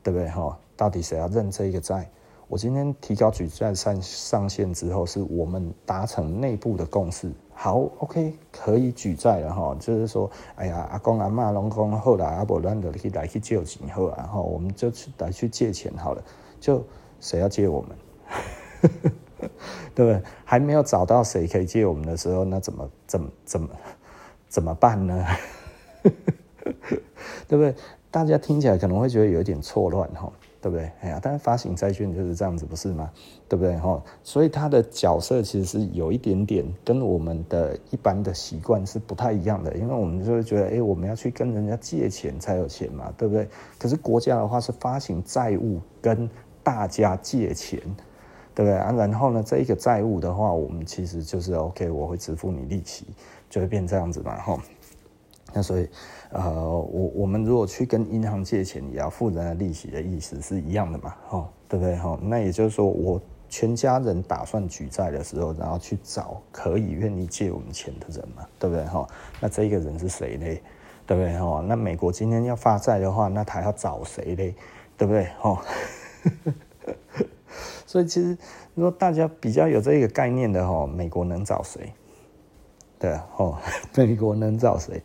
对不对哈？到底谁要认这个债？我今天提高举债上上限之后，是我们达成内部的共识。好，OK，可以举债了哈。就是说，哎呀，阿公阿妈拢讲好啦，阿伯咱就去来去借钱好啊，然后我们就去来去借钱好了。就谁要借我们？对不对？还没有找到谁可以借我们的时候，那怎么怎么怎么怎么办呢？对不对？大家听起来可能会觉得有点错乱哈。对不对？哎呀，但是发行债券就是这样子，不是吗？对不对？哈，所以它的角色其实是有一点点跟我们的一般的习惯是不太一样的，因为我们就会觉得，哎，我们要去跟人家借钱才有钱嘛，对不对？可是国家的话是发行债务跟大家借钱，对不对啊？然后呢，这一个债务的话，我们其实就是 OK，我会支付你利息，就会变这样子嘛，哈。那所以，呃，我我们如果去跟银行借钱，也要付人的利息的意思是一样的嘛，对不对？哈，那也就是说，我全家人打算举债的时候，然后去找可以愿意借我们钱的人嘛，对不对？哈，那这个人是谁呢？对不对？哈，那美国今天要发债的话，那他要找谁呢？对不对？哈，所以其实如果大家比较有这个概念的哈，美国能找谁？对，美国能找谁？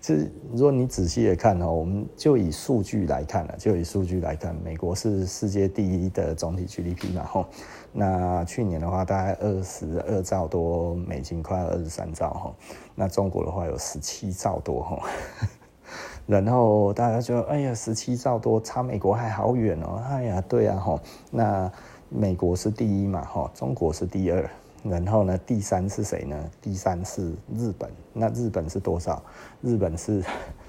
其实，如果你仔细的看哦，我们就以数据来看了，就以数据来看，美国是世界第一的总体 GDP 嘛，吼，那去年的话大概二十二兆多美金，快二十三兆哈，那中国的话有十七兆多哈，然后大家就哎呀，十七兆多差美国还好远哦，哎呀，对啊哈，那美国是第一嘛，哈，中国是第二。然后呢，第三是谁呢？第三是日本。那日本是多少？日本是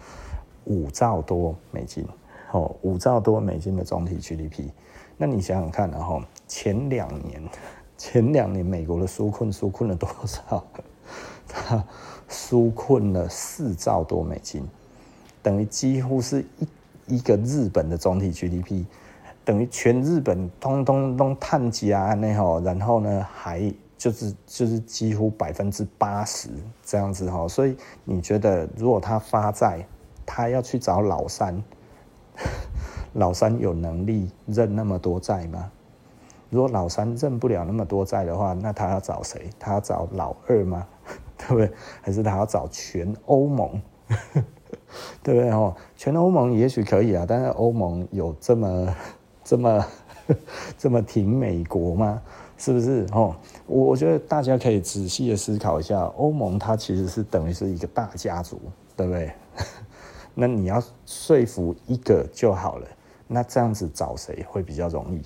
五兆多美金，哦，五兆多美金的总体 GDP。那你想想看，然后前两年，前两年美国的纾困纾困了多少？它纾困了四兆多美金，等于几乎是一一个日本的总体 GDP，等于全日本通通都碳加那吼，然后呢还。就是就是几乎百分之八十这样子哈，所以你觉得如果他发债，他要去找老三，老三有能力认那么多债吗？如果老三认不了那么多债的话，那他要找谁？他要找老二吗？对不对？还是他要找全欧盟？对不对？哦，全欧盟也许可以啊，但是欧盟有这么这么这么挺美国吗？是不是？哦，我我觉得大家可以仔细的思考一下，欧盟它其实是等于是一个大家族，对不对？那你要说服一个就好了，那这样子找谁会比较容易？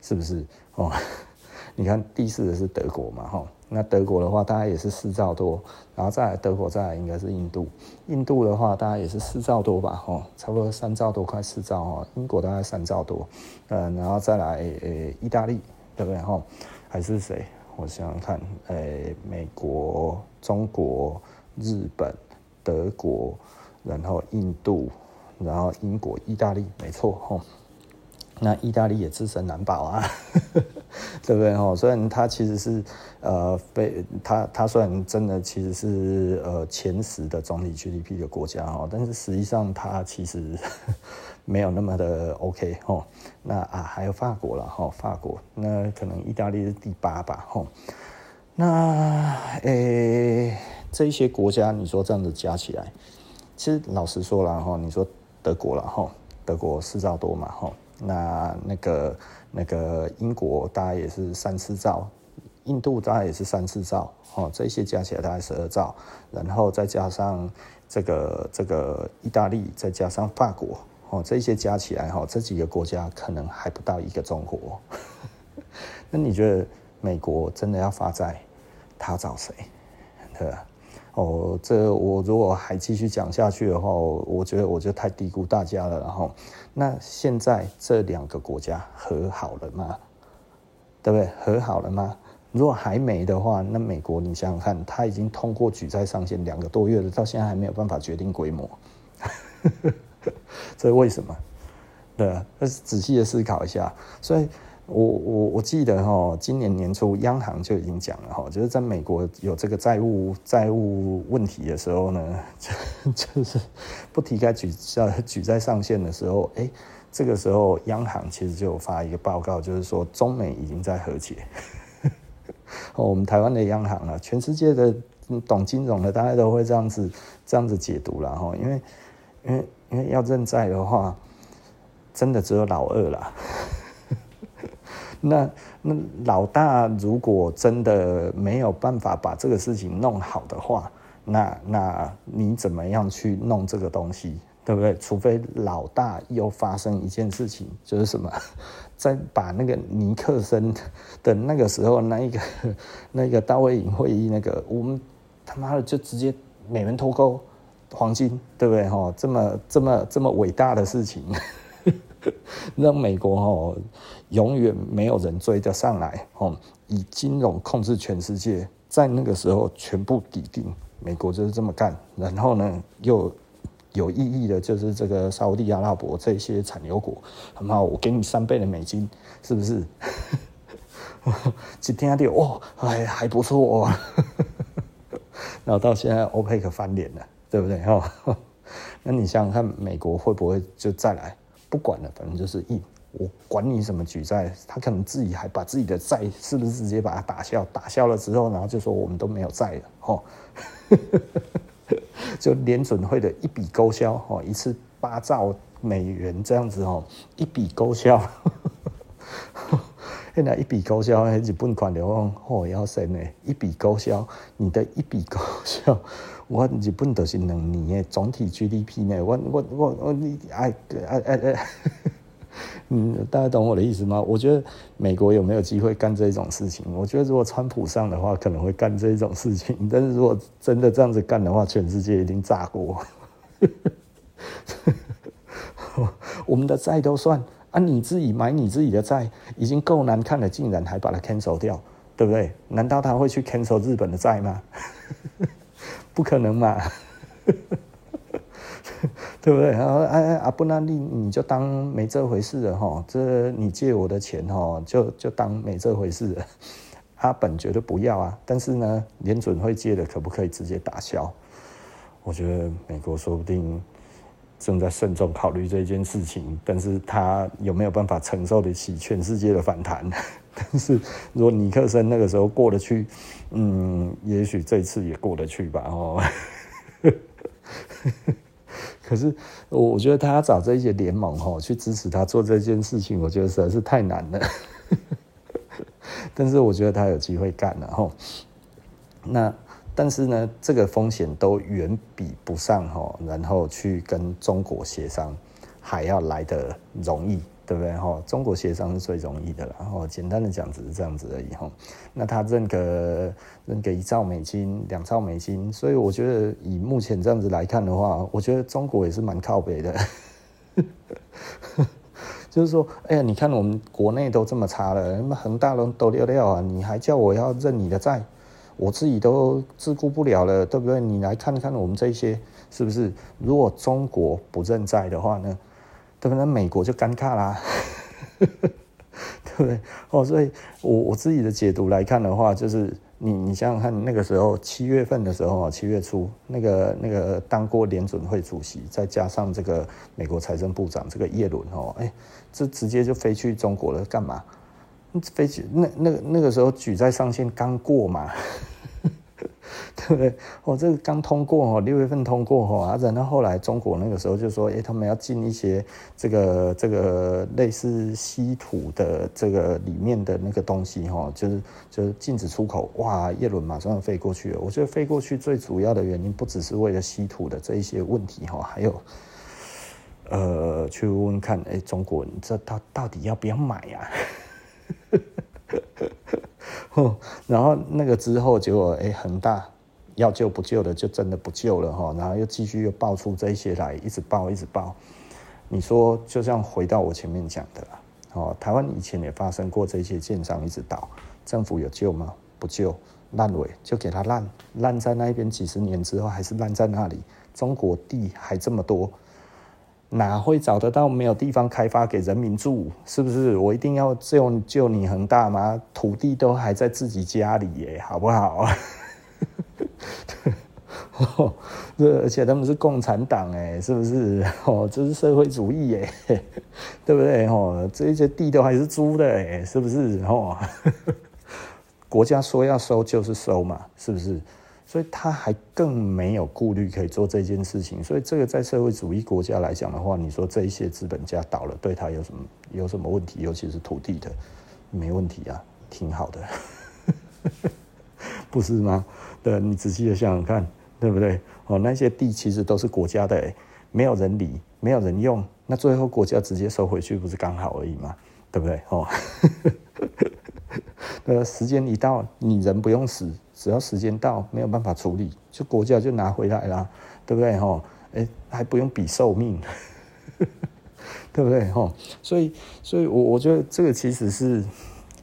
是不是？哦，你看第四的是德国嘛，哈。那德国的话，大概也是四兆多，然后再来德国，再来应该是印度。印度的话，大概也是四兆多吧，吼，差不多三兆多，快四兆哈。英国大概三兆多，嗯，然后再来呃，意大利，对不对？吼，还是谁？我想想看，呃，美国、中国、日本、德国，然后印度，然后英国、意大利，没错，吼。那意大利也自身难保啊，对不对？哦，虽然它其实是呃被它它虽然真的其实是呃前十的总体 GDP 的国家哦，但是实际上它其实没有那么的 OK 哦。那啊还有法国了哈，法国那可能意大利是第八吧哈。那诶这一些国家你说这样子加起来，其实老实说了哈，你说德国了哈，德国四兆多嘛哈。那那个那个英国大概也是三四兆，印度大概也是三四兆，哦，这些加起来大概十二兆，然后再加上这个这个意大利，再加上法国，哦，这些加起来哈，这几个国家可能还不到一个中国。那你觉得美国真的要发债，他找谁？对吧？哦，这我如果还继续讲下去的话，我觉得我就太低估大家了。然后，那现在这两个国家和好了吗？对不对？和好了吗？如果还没的话，那美国你想想看，他已经通过举债上限两个多月了，到现在还没有办法决定规模，这为什么？对，那仔细的思考一下，所以。我我我记得哈，今年年初央行就已经讲了哈，就是在美国有这个债务债务问题的时候呢，就 就是不提开举债举债上限的时候，哎，这个时候央行其实就有发一个报告，就是说中美已经在和解。哦，我们台湾的央行啊，全世界的懂金融的大家都会这样子这样子解读了哈，因为因为因为要认债的话，真的只有老二了。那那老大如果真的没有办法把这个事情弄好的话，那那你怎么样去弄这个东西，对不对？除非老大又发生一件事情，就是什么，在把那个尼克森的那个时候那一个那个大卫营会议那个，我们他妈的就直接美元脱钩黄金，对不对？哈，这么这么这么伟大的事情。让美国哦，永远没有人追得上来哦。以金融控制全世界，在那个时候全部抵定，美国就是这么干。然后呢，又有意义的就是这个沙乌地阿拉伯这些产油国，很好，我给你三倍的美金，是不是？今天就哦，还还不错哦。然后到现在欧佩克翻脸了，对不对？哦，那你想想看，美国会不会就再来？不管了，反正就是一，我管你什么举债，他可能自己还把自己的债是不是直接把它打消？打消了之后，然后就说我们都没有债了，吼，就联准会的一笔勾销，吼，一次八兆美元这样子，吼，一笔勾销，现在一笔勾销，日本款的话，哦，要神呢，一笔勾销，你的一笔勾销。我日本都是两年的总体 GDP 呢，我我我我你哎哎哎哎，嗯，大家懂我的意思吗？我觉得美国有没有机会干这种事情？我觉得如果川普上的话，可能会干这种事情。但是如果真的这样子干的话，全世界一定炸锅。我们的债都算啊，你自己买你自己的债已经够难看了，竟然还把它 cancel 掉，对不对？难道他会去 cancel 日本的债吗？不可能嘛，对不对？然后哎，阿布那利，你就当没这回事了哈。这你借我的钱哈，就就当没这回事了。阿本觉得不要啊，但是呢，联准会借的可不可以直接打消？我觉得美国说不定正在慎重考虑这件事情，但是他有没有办法承受得起全世界的反弹？但是如果尼克森那个时候过得去，嗯，也许这次也过得去吧，哦。可是我我觉得他要找这些联盟哈去支持他做这件事情，我觉得实在是太难了。但是我觉得他有机会干了哈。那但是呢，这个风险都远比不上哈，然后去跟中国协商还要来得容易。对不对哈？中国协商是最容易的了，然后简单的讲只是这样子而已哈。那他认个认个一兆美金、两兆美金，所以我觉得以目前这样子来看的话，我觉得中国也是蛮靠北的。就是说，哎呀，你看我们国内都这么差了，那么恒大都都掉掉啊，你还叫我要认你的债，我自己都自顾不了了，对不对？你来看看我们这些是不是？如果中国不认债的话呢？对不对？美国就尴尬啦，对不对？哦，所以我我自己的解读来看的话，就是你你想想看，那个时候七月份的时候，七月初那个那个当过联准会主席，再加上这个美国财政部长这个耶伦哦，哎，这直接就飞去中国了，干嘛？飞去那那那个时候举债上限刚过嘛。对 不对？哦，这个刚通过哦，六月份通过哦，啊，然后后来中国那个时候就说，哎，他们要进一些这个这个类似稀土的这个里面的那个东西哈，就是就是禁止出口。哇，叶伦马上飞过去了。我觉得飞过去最主要的原因不只是为了稀土的这一些问题哈，还有呃，去问问看，哎，中国你这到到底要不要买呀？然后那个之后结果哎，恒大。要救不救的就真的不救了哈，然后又继续又爆出这些来，一直爆一直爆。你说就像回到我前面讲的啦，哦，台湾以前也发生过这些建商一直倒，政府有救吗？不救，烂尾就给他烂，烂在那边几十年之后还是烂在那里。中国地还这么多，哪会找得到没有地方开发给人民住？是不是？我一定要救救你恒大吗？土地都还在自己家里耶，好不好？对，哦，而且他们是共产党哎，是不是？哦，这是社会主义哎，对不对？哦，这些地都还是租的哎，是不是？哦，国家说要收就是收嘛，是不是？所以他还更没有顾虑可以做这件事情。所以这个在社会主义国家来讲的话，你说这一些资本家倒了，对他有什么有什么问题？尤其是土地的，没问题啊，挺好的。不是吗？对，你仔细的想想看，对不对？哦，那些地其实都是国家的，没有人理，没有人用，那最后国家直接收回去，不是刚好而已吗？对不对？哦，那，时间一到，你人不用死，只要时间到，没有办法处理，就国家就拿回来了，对不对？哦，哎，还不用比寿命，对不对？哦，所以，所以我我觉得这个其实是。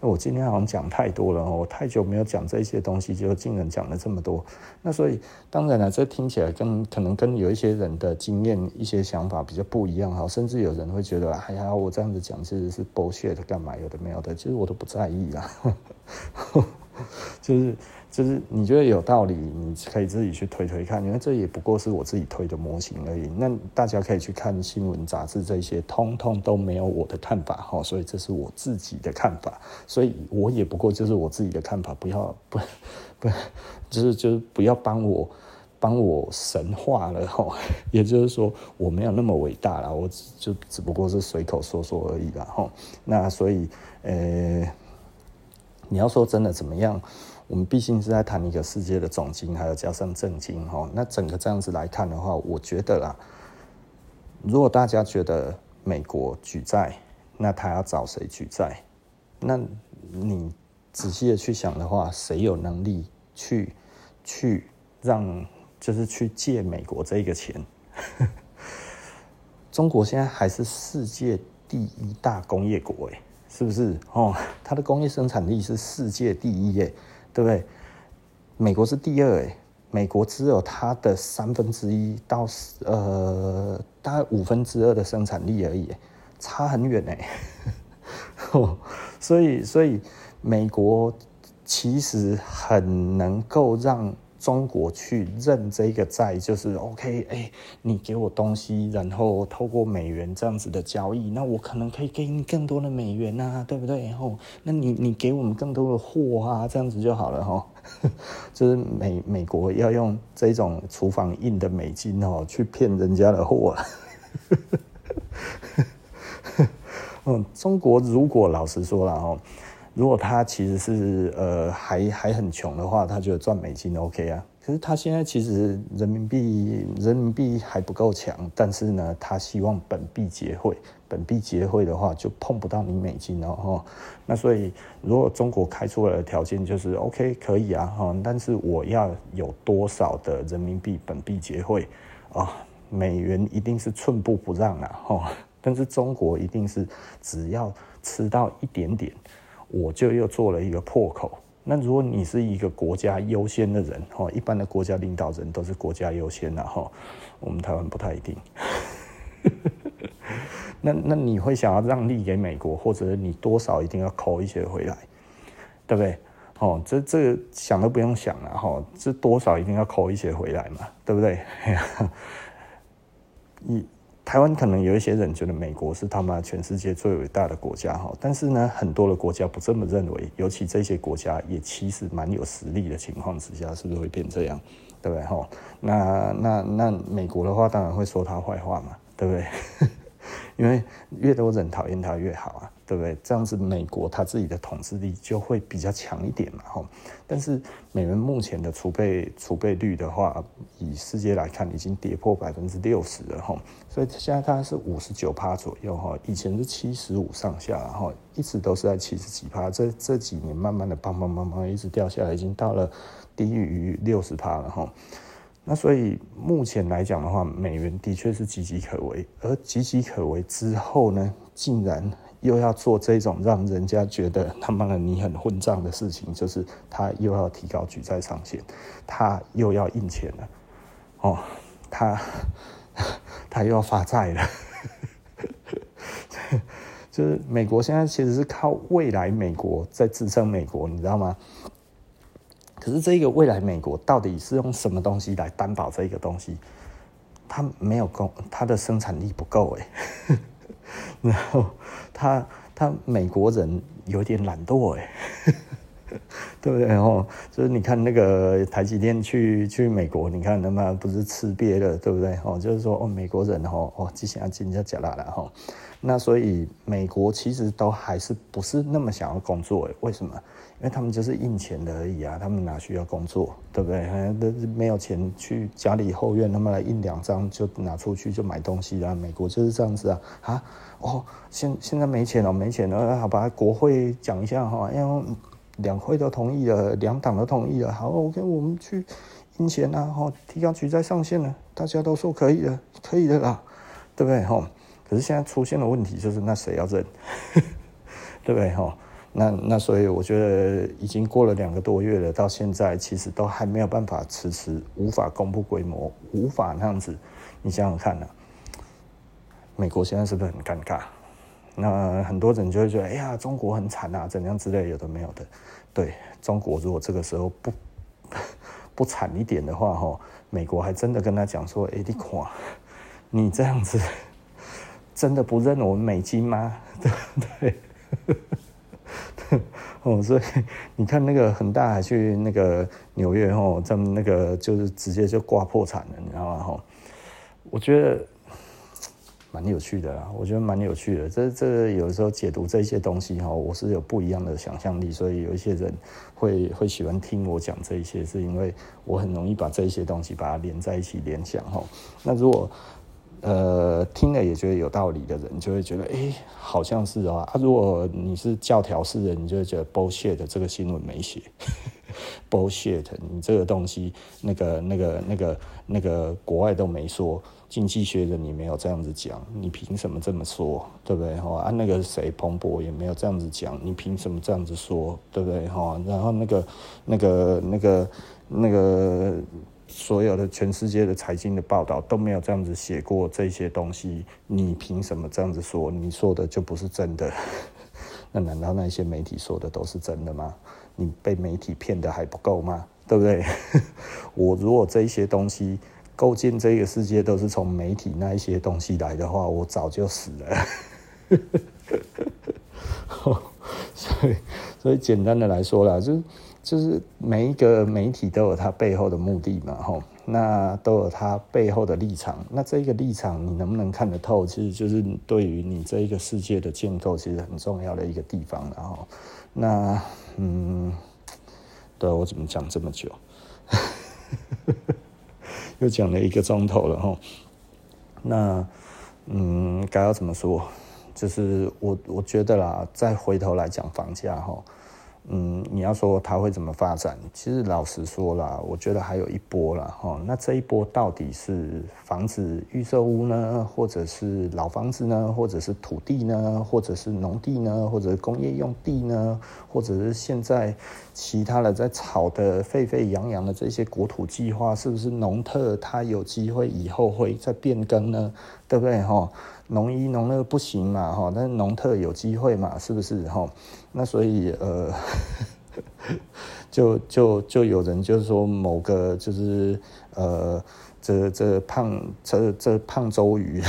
我今天好像讲太多了，我太久没有讲这些东西，就竟然讲了这么多。那所以当然了，这听起来跟可能跟有一些人的经验、一些想法比较不一样哈，甚至有人会觉得，哎呀，我这样子讲其实是剥削的干嘛？有的没有的，其实我都不在意啦，就是。就是你觉得有道理，你可以自己去推推看，因为这也不过是我自己推的模型而已。那大家可以去看新闻、杂志这些，通通都没有我的看法哈。所以这是我自己的看法，所以我也不过就是我自己的看法，不要不不，就是就是不要帮我帮我神化了哈。也就是说我没有那么伟大了，我就只不过是随口说说而已了哈。那所以呃，你要说真的怎么样？我们毕竟是在谈一个世界的总金，还有加上政经哈。那整个这样子来看的话，我觉得啦，如果大家觉得美国举债，那他要找谁举债？那你仔细的去想的话，谁有能力去去让，就是去借美国这个钱？中国现在还是世界第一大工业国，哎，是不是？哦，它的工业生产力是世界第一，哎。对不对？美国是第二诶，美国只有它的三分之一到呃大概五分之二的生产力而已，差很远诶。所以所以美国其实很能够让中国去认这个债，就是 OK，哎、你给我东西，然后透过美元这样子的交易，那我可能可以给你更多的美元啊，对不对？然后，那你你给我们更多的货啊，这样子就好了哈。就是美美国要用这种厨房印的美金哦，去骗人家的货。嗯，中国如果老实说了哦。如果他其实是呃还还很穷的话，他觉得赚美金 OK 啊。可是他现在其实人民币人民币还不够强，但是呢，他希望本币结汇，本币结汇的话就碰不到你美金了哈。那所以如果中国开出来的条件就是 OK 可以啊哈，但是我要有多少的人民币本币结汇啊？美元一定是寸步不让啊哈，但是中国一定是只要吃到一点点。我就又做了一个破口。那如果你是一个国家优先的人，哈，一般的国家领导人都是国家优先的，哈，我们台湾不太一定。那那你会想要让利给美国，或者你多少一定要抠一些回来，对不对？哦，这这想都不用想了，哈，这多少一定要抠一些回来嘛，对不对？你。台湾可能有一些人觉得美国是他妈全世界最伟大的国家哈，但是呢，很多的国家不这么认为，尤其这些国家也其实蛮有实力的情况之下，是不是会变这样？对不对哈？那那那美国的话，当然会说他坏话嘛，对不对？因为越多人讨厌他越好啊。对不对？这样子，美国它自己的统治力就会比较强一点嘛，吼。但是美元目前的储备储备率的话，以世界来看，已经跌破百分之六十了，吼。所以现在它是五十九趴左右，哈。以前是七十五上下，然后一直都是在七十几趴。这这几年慢慢的，砰砰砰砰，一直掉下来，已经到了低于六十趴了，哈。那所以目前来讲的话，美元的确是岌岌可危，而岌岌可危之后呢，竟然。又要做这种让人家觉得他妈的你很混账的事情，就是他又要提高举债上限，他又要印钱了，哦，他 他又要发债了，就是美国现在其实是靠未来美国在支撑美国，你知道吗？可是这个未来美国到底是用什么东西来担保这个东西？他没有供，他的生产力不够哎。然后他他美国人有点懒惰哎，对不对哦？就是你看那个台积电去去美国，你看他妈不是吃瘪了，对不对哦？就是说哦，美国人哦哦，之前要进家假啦了哈。那所以美国其实都还是不是那么想要工作哎？为什么？因为他们就是印钱的而已啊，他们哪需要工作，对不对？都没有钱去家里后院，他们来印两张就拿出去就买东西啦。美国就是这样子啊啊哦，现现在没钱了，没钱了，好吧？国会讲一下哈，因为两会都同意了，两党都同意了，好，OK，我们去印钱啊，哈，提高举债上限了，大家都说可以的，可以的啦，对不对？哈，可是现在出现的问题就是，那谁要认，对不对？哈。那那所以我觉得已经过了两个多月了，到现在其实都还没有办法迟迟无法公布规模，无法那样子。你想想看呢、美国现在是不是很尴尬？那很多人就会觉得，哎呀，中国很惨啊，怎样之类有的没有的。对，中国如果这个时候不 不惨一点的话，哈，美国还真的跟他讲说，哎，你看，你这样子 真的不认我们美金吗？对 不对？哦，所以你看那个恒大还去那个纽约哦，他们那个就是直接就挂破产了，你知道吗？哈，我觉得蛮有趣的啦，我觉得蛮有趣的。这这有时候解读这些东西哈，我是有不一样的想象力，所以有一些人会会喜欢听我讲这一些，是因为我很容易把这些东西把它连在一起联想哈。那如果呃，听了也觉得有道理的人，就会觉得，哎、好像是啊。啊，如果你是教条式的，你就会觉得 bullshit，这个新闻没写，bullshit，你这个东西，那个、那个、那个、那个国外都没说，经济学人你没有这样子讲，你凭什么这么说，对不对？哈，啊，那个谁，彭博也没有这样子讲，你凭什么这样子说，对不对？哈，然后那个、那个、那个、那个。所有的全世界的财经的报道都没有这样子写过这些东西，你凭什么这样子说？你说的就不是真的？那难道那些媒体说的都是真的吗？你被媒体骗的还不够吗？对不对？我如果这些东西构建这个世界都是从媒体那一些东西来的话，我早就死了。所以，所以简单的来说啦，就是就是每一个媒体都有它背后的目的嘛，吼。那都有它背后的立场，那这个立场你能不能看得透，其实就是对于你这一个世界的建构，其实很重要的一个地方。然后，那嗯，对，我怎么讲这么久？又讲了一个钟头了哈。那嗯，该要怎么说？就是我我觉得啦，再回头来讲房价哈。嗯，你要说它会怎么发展？其实老实说啦，我觉得还有一波啦哈。那这一波到底是房子预售屋呢，或者是老房子呢，或者是土地呢，或者是农地呢，或者是工业用地呢，或者是现在其他的在炒得沸沸扬扬的这些国土计划，是不是农特它有机会以后会再变更呢？对不对哈？农一农二不行嘛哈，但是农特有机会嘛，是不是哈？那所以呃，就就就有人就是说某个就是呃，这这胖这这胖周瑜，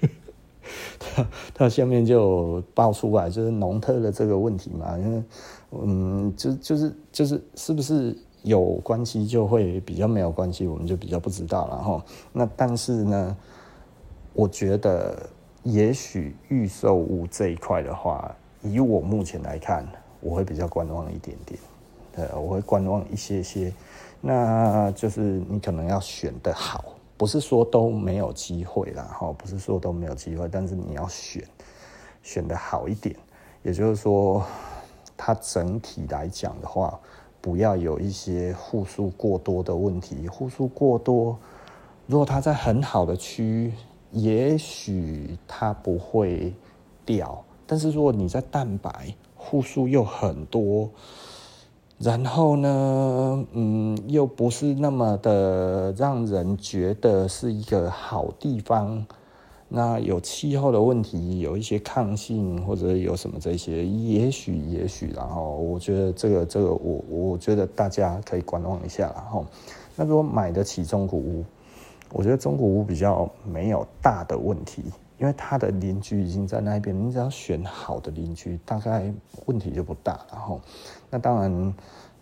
他他下面就爆出来就是农特的这个问题嘛，因为嗯，就就是就是是不是有关系就会比较没有关系，我们就比较不知道了哈。那但是呢？我觉得，也许预售屋这一块的话，以我目前来看，我会比较观望一点点。呃，我会观望一些些。那就是你可能要选得好，不是说都没有机会啦，哈，不是说都没有机会，但是你要选，选得好一点。也就是说，它整体来讲的话，不要有一些户数过多的问题。户数过多，如果它在很好的区域。也许它不会掉，但是如果你在蛋白户数又很多，然后呢，嗯，又不是那么的让人觉得是一个好地方，那有气候的问题，有一些抗性或者有什么这些，也许也许，然后我觉得这个这个我我觉得大家可以观望一下，然后那如果买得起中古屋。我觉得中国屋比较没有大的问题，因为他的邻居已经在那边，你只要选好的邻居，大概问题就不大。然后，那当然，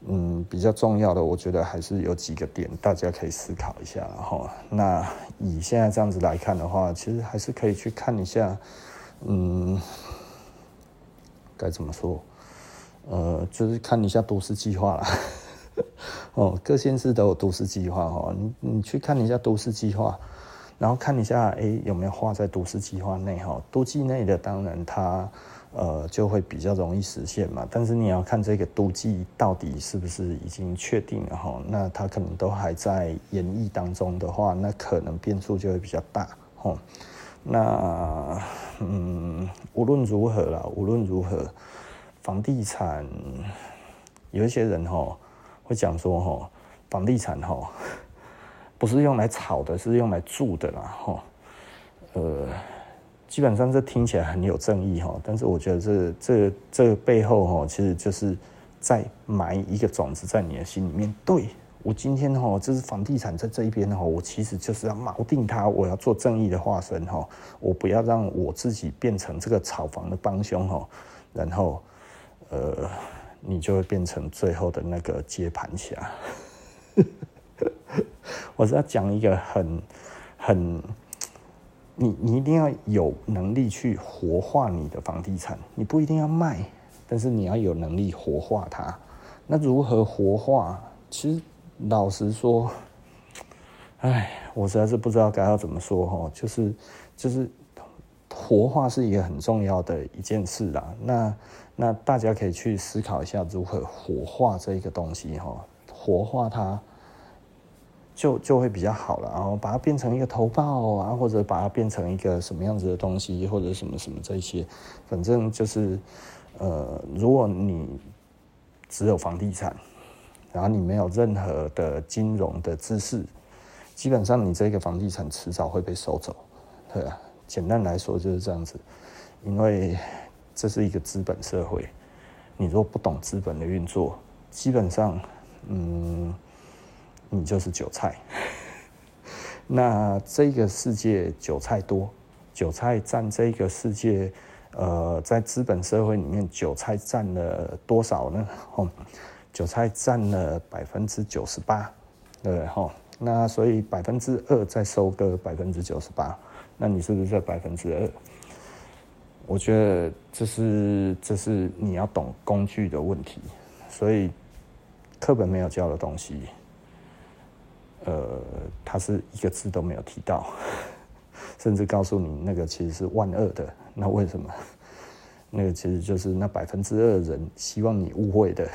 嗯，比较重要的，我觉得还是有几个点，大家可以思考一下。然后，那以现在这样子来看的话，其实还是可以去看一下，嗯，该怎么说？呃，就是看一下都市计划啦。哦，各县市都有都市计划哈，你你去看一下都市计划，然后看一下哎、有没有画在都市计划内哈，都计内的当然它呃就会比较容易实现嘛，但是你要看这个都计到底是不是已经确定了哈，那它可能都还在研议当中的话，那可能变数就会比较大哈。那嗯，无论如何啦，无论如何，房地产有一些人哈。会讲说哈，房地产哈 不是用来炒的，是用来住的啦哈。呃，基本上这听起来很有正义哈，但是我觉得这这这背后哈，其实就是在埋一个种子在你的心里面。对，我今天哈，这是房地产在这一边哈，我其实就是要锚定它，我要做正义的化身哈，我不要让我自己变成这个炒房的帮凶哈，然后呃。你就会变成最后的那个接盘侠。我是要讲一个很很，你你一定要有能力去活化你的房地产，你不一定要卖，但是你要有能力活化它。那如何活化？其实老实说，哎，我实在是不知道该要怎么说哈，就是就是活化是一个很重要的一件事啦。那那大家可以去思考一下如何活化这一个东西哈，活化它就就会比较好了，然后把它变成一个投报啊，或者把它变成一个什么样子的东西，或者什么什么这些，反正就是呃，如果你只有房地产，然后你没有任何的金融的知识，基本上你这个房地产迟早会被收走，对啊，简单来说就是这样子，因为。这是一个资本社会，你若不懂资本的运作，基本上嗯，你就是韭菜。那这个世界韭菜多，韭菜占这个世界，呃，在资本社会里面，韭菜占了多少呢？哦，韭菜占了百分之九十八，对不对？哈，那所以百分之二在收割百分之九十八，那你是不是这百分之二？我觉得这是这是你要懂工具的问题，所以课本没有教的东西。呃，他是一个字都没有提到，甚至告诉你那个其实是万恶的。那为什么？那个其实就是那百分之二人希望你误会的。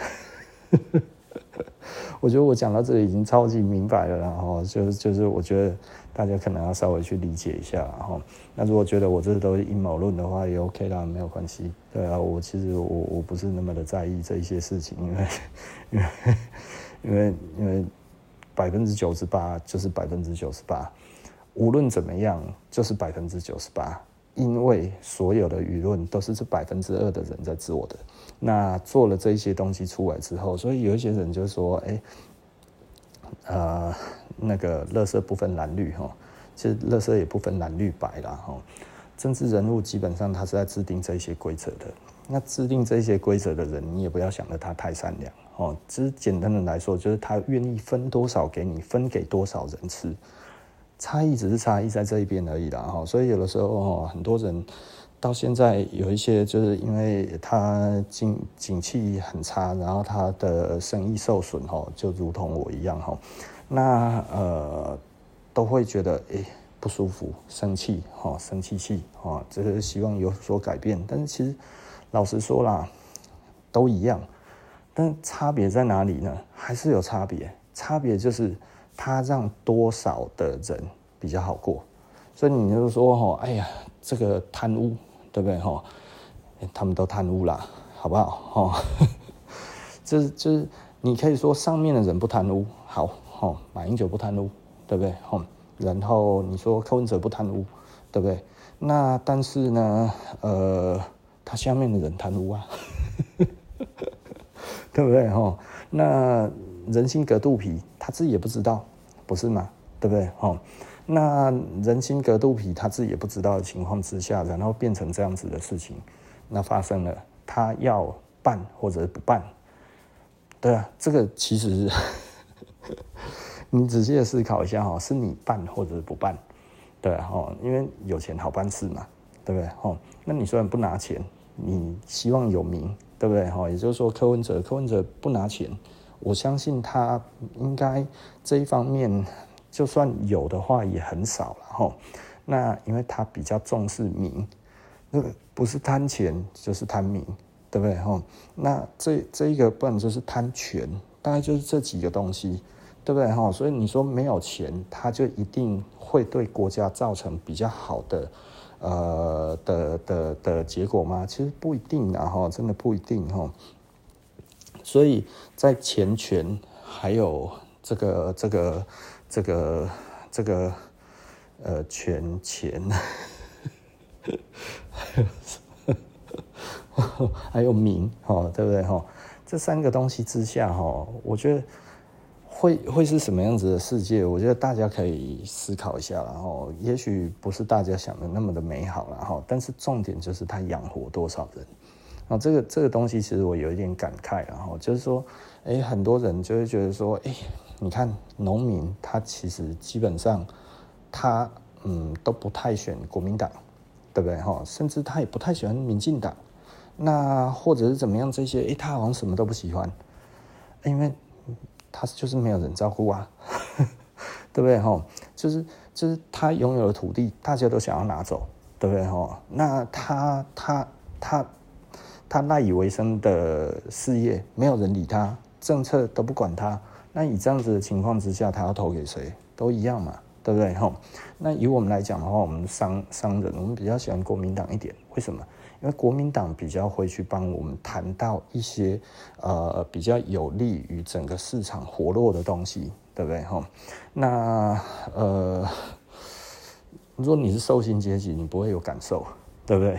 我觉得我讲到这里已经超级明白了，然后就是就是我觉得大家可能要稍微去理解一下，然后那如果觉得我这都是阴谋论的话，也 OK 啦，没有关系。对啊，我其实我我不是那么的在意这一些事情，因为因为因为因为。百分之九十八就是百分之九十八，无论怎么样就是百分之九十八，因为所有的舆论都是这百分之二的人在做的。那做了这一些东西出来之后，所以有一些人就说：“哎，呃，那个垃圾不分蓝绿哈，其实垃圾也不分蓝绿白啦哈。政治人物基本上他是在制定这些规则的。那制定这些规则的人，你也不要想着他太善良。”哦，只是简单的来说，就是他愿意分多少给你，分给多少人吃，差异只是差异在这一边而已啦。哈，所以有的时候哈，很多人到现在有一些，就是因为他景景气很差，然后他的生意受损，哈，就如同我一样，哈，那呃都会觉得诶不舒服，生气，哈，生气气，哈，就是希望有所改变。但是其实老实说啦，都一样。但差别在哪里呢？还是有差别。差别就是他让多少的人比较好过。所以你就说，哎呀，这个贪污，对不对哈？他们都贪污啦，好不好？哈，就是，你可以说上面的人不贪污，好，哈，马英九不贪污，对不对？哈，然后你说柯文哲不贪污，对不对？那但是呢，呃，他下面的人贪污啊。对不对哈？那人心隔肚皮，他自己也不知道，不是吗？对不对哈？那人心隔肚皮，他自己也不知道的情况之下，然后变成这样子的事情，那发生了，他要办或者不办，对啊，这个其实 你仔细的思考一下哈，是你办或者不办，对哈？因为有钱好办事嘛，对不对哈？那你虽然不拿钱，你希望有名。对不对？哈，也就是说，柯文哲，柯文哲不拿钱，我相信他应该这一方面，就算有的话也很少了哈。那因为他比较重视名，那个不是贪钱就是贪名，对不对？哈，那这这一个不能就是贪权，大概就是这几个东西，对不对？哈，所以你说没有钱，他就一定会对国家造成比较好的。呃的的的结果吗？其实不一定啊，哈，真的不一定哈。所以在钱权还有这个这个这个这个呃权钱，还有名哈，对不对哈？这三个东西之下哈，我觉得。会会是什么样子的世界？我觉得大家可以思考一下，然后也许不是大家想的那么的美好，然后但是重点就是它养活多少人。然后这个这个东西其实我有一点感慨，然后就是说，哎，很多人就会觉得说，哎，你看农民他其实基本上他嗯都不太选国民党，对不对哈？甚至他也不太喜欢民进党，那或者是怎么样这些，哎，他好像什么都不喜欢，因为。他就是没有人照顾啊，对不对哈？就是就是他拥有的土地，大家都想要拿走，对不对哈？那他他他他赖以为生的事业，没有人理他，政策都不管他。那以这样子的情况之下，他要投给谁？都一样嘛，对不对哈？那以我们来讲的话，我们商商人，我们比较喜欢国民党一点，为什么？因为国民党比较会去帮我们谈到一些呃比较有利于整个市场活络的东西，对不对哈？那呃，如果你是受薪阶级，你不会有感受，对不对？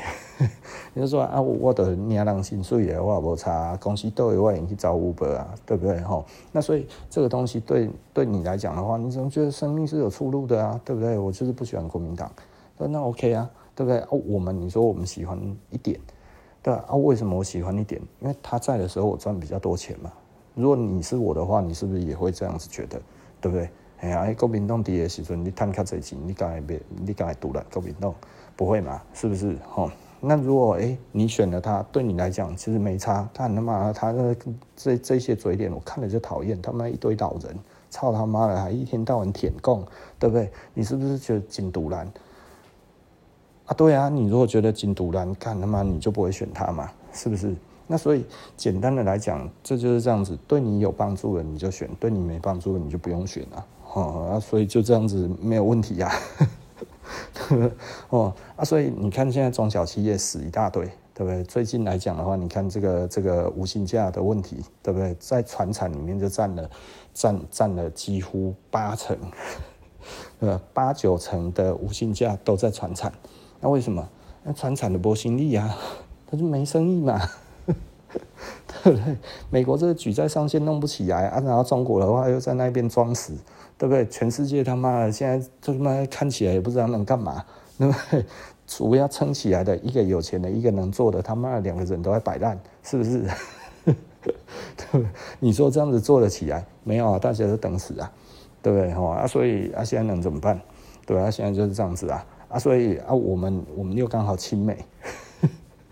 你 就说啊，我的领人薪水的，我无差，公司都有我也去找 Uber 啊，对不对？吼，那所以这个东西对对你来讲的话，你总觉得生命是有出路的啊？对不对？我就是不喜欢国民党，那 OK 啊，对不对？哦，我们你说我们喜欢一点，对啊，为什么我喜欢一点？因为他在的时候我赚比较多钱嘛。如果你是我的话，你是不是也会这样子觉得？对不对？哎呀，国民党底的时阵，你赚较济钱，你敢会别，你敢会独来国民党？不会嘛？是不是？吼，那如果哎，你选了他，对你来讲其实没差。看他妈，他那这这些嘴脸，我看了就讨厌。他妈一堆老人，操他妈的，还一天到晚舔供，对不对？你是不是觉得真独蓝？啊，对啊，你如果觉得真独蓝，看他妈你就不会选他嘛？是不是？那所以简单的来讲，这就是这样子。对你有帮助的你就选，对你没帮助的你就不用选了。哦，啊，所以就这样子没有问题呀。哦啊，所以你看现在中小企业死一大堆，对不对？最近来讲的话，你看这个这个无薪假的问题，对不对？在船产里面就占了占占了几乎八成，呃，八九成的无薪假都在船产。那为什么？那船产的波心力啊，他就没生意嘛，对不对？美国这个举债上限弄不起来啊，然后中国的话又在那边装死。对不对？全世界他妈的现在他妈看起来也不知道能干嘛，对不对？主要撑起来的一个有钱的，一个能做的，他妈的两个人都在摆烂，是不是？对不对？你说这样子做得起来没有啊？大家都等死啊，对不对？啊，所以啊，现在能怎么办？对啊，现在就是这样子啊，啊，所以啊，我们我们又刚好亲美，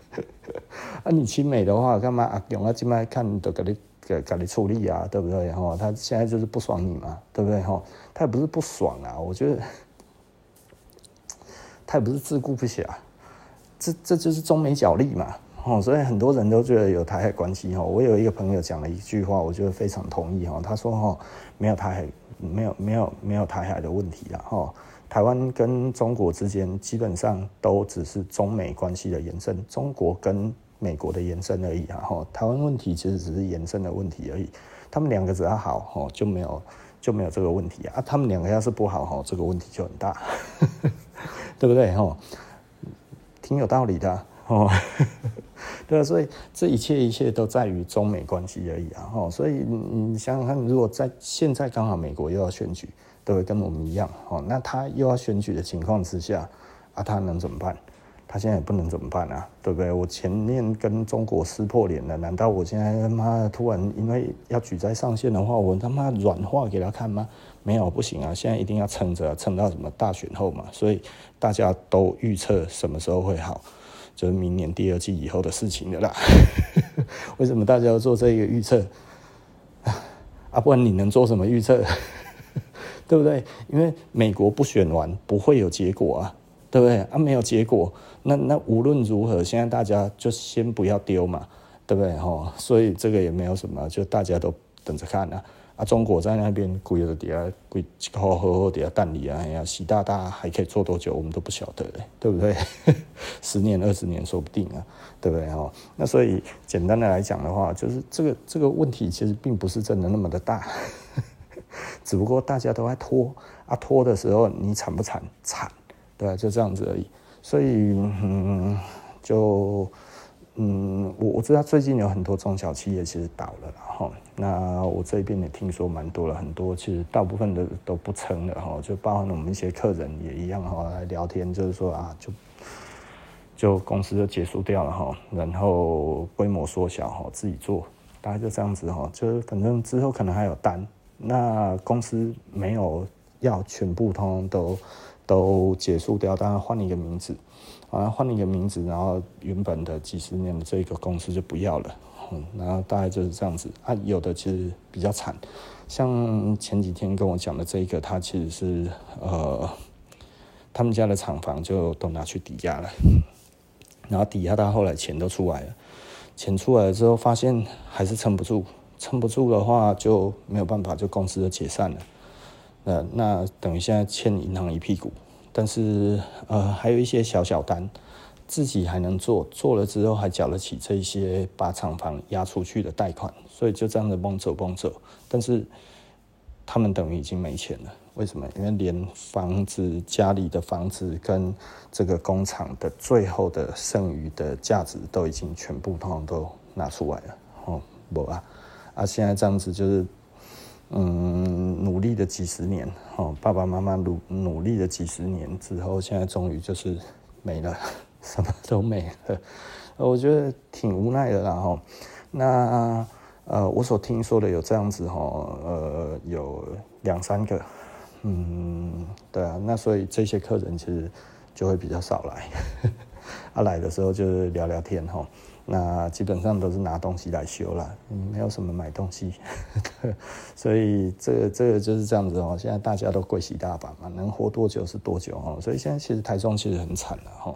啊，你亲美的话，干嘛啊？用啊，今麦看都给你。给给你处理啊，对不对？哈，他现在就是不爽你嘛，对不对？哈，他也不是不爽啊，我觉得他也不是自顾不暇，这这就是中美角力嘛。哦，所以很多人都觉得有台海关系哈。我有一个朋友讲了一句话，我觉得非常同意哈。他说哈，没有台海，没有没有没有台海的问题了哈。台湾跟中国之间基本上都只是中美关系的延伸，中国跟美国的延伸而已啊，哈，台湾问题其实只是延伸的问题而已。他们两个只要好，哈，就没有就没有这个问题啊。他们两个要是不好，哈，这个问题就很大，对不对？哈，挺有道理的，哦，对，所以这一切一切都在于中美关系而已啊，哈。所以你想想看，如果在现在刚好美国又要选举，对，跟我们一样，哦，那他又要选举的情况之下，啊，他能怎么办？他现在也不能怎么办啊，对不对？我前面跟中国撕破脸了，难道我现在他妈突然因为要举债上限的话，我他妈软化给他看吗？没有，不行啊！现在一定要撑着，撑到什么大选后嘛。所以大家都预测什么时候会好，就是明年第二季以后的事情了啦。为什么大家要做这个预测？啊，不然你能做什么预测？对不对？因为美国不选完不会有结果啊。对不对啊？没有结果，那那无论如何，现在大家就先不要丢嘛，对不对？哈，所以这个也没有什么，就大家都等着看啊。啊，中国在那边跪着底下跪，好好好底下蛋里啊，哎呀，习大大还可以做多久，我们都不晓得嘞，对不对？十年、二十年说不定啊，对不对？哈，那所以简单的来讲的话，就是这个这个问题其实并不是真的那么的大，只不过大家都在拖啊，拖的时候你惨不惨？惨。对，就这样子而已。所以，嗯，就，嗯，我我知道最近有很多中小企业其实倒了，然后。那我这边也听说蛮多了，很多其实大部分的都不撑了，哈。就包含我们一些客人也一样，哈，来聊天，就是说啊，就就公司就结束掉了，哈。然后规模缩小，哈，自己做，大概就这样子，哈。就是反正之后可能还有单，那公司没有要全部通都。都结束掉，当然换了一个名字，啊，换了一个名字，然后原本的几十年的这个公司就不要了，嗯，然后大概就是这样子。啊。有的其实比较惨，像前几天跟我讲的这一个，他其实是呃，他们家的厂房就都拿去抵押了，然后抵押到后来钱都出来了，钱出来了之后发现还是撑不住，撑不住的话就没有办法，就公司就解散了。那那等于现在欠银行一屁股，但是呃还有一些小小单，自己还能做，做了之后还缴得起这一些把厂房押出去的贷款，所以就这样子蹦走蹦走。但是他们等于已经没钱了。为什么？因为连房子、家里的房子跟这个工厂的最后的剩余的价值都已经全部通通都拿出来了。哦，不啊，啊，现在这样子就是。嗯，努力的几十年，哦，爸爸妈妈努努力的几十年之后，现在终于就是没了，什么都没了，我觉得挺无奈的啦，哈。那呃，我所听说的有这样子，哈，呃，有两三个，嗯，对啊，那所以这些客人其实就会比较少来，啊，来的时候就是聊聊天，哈。那基本上都是拿东西来修啦，没有什么买东西，所以这个这个就是这样子哦。现在大家都贵喜大板嘛，能活多久是多久哦。所以现在其实台中其实很惨了哈。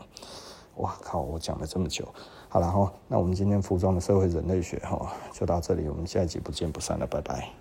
哇靠！我讲了这么久，好了哈，那我们今天服装的社会人类学哈就到这里，我们下一集不见不散了，拜拜。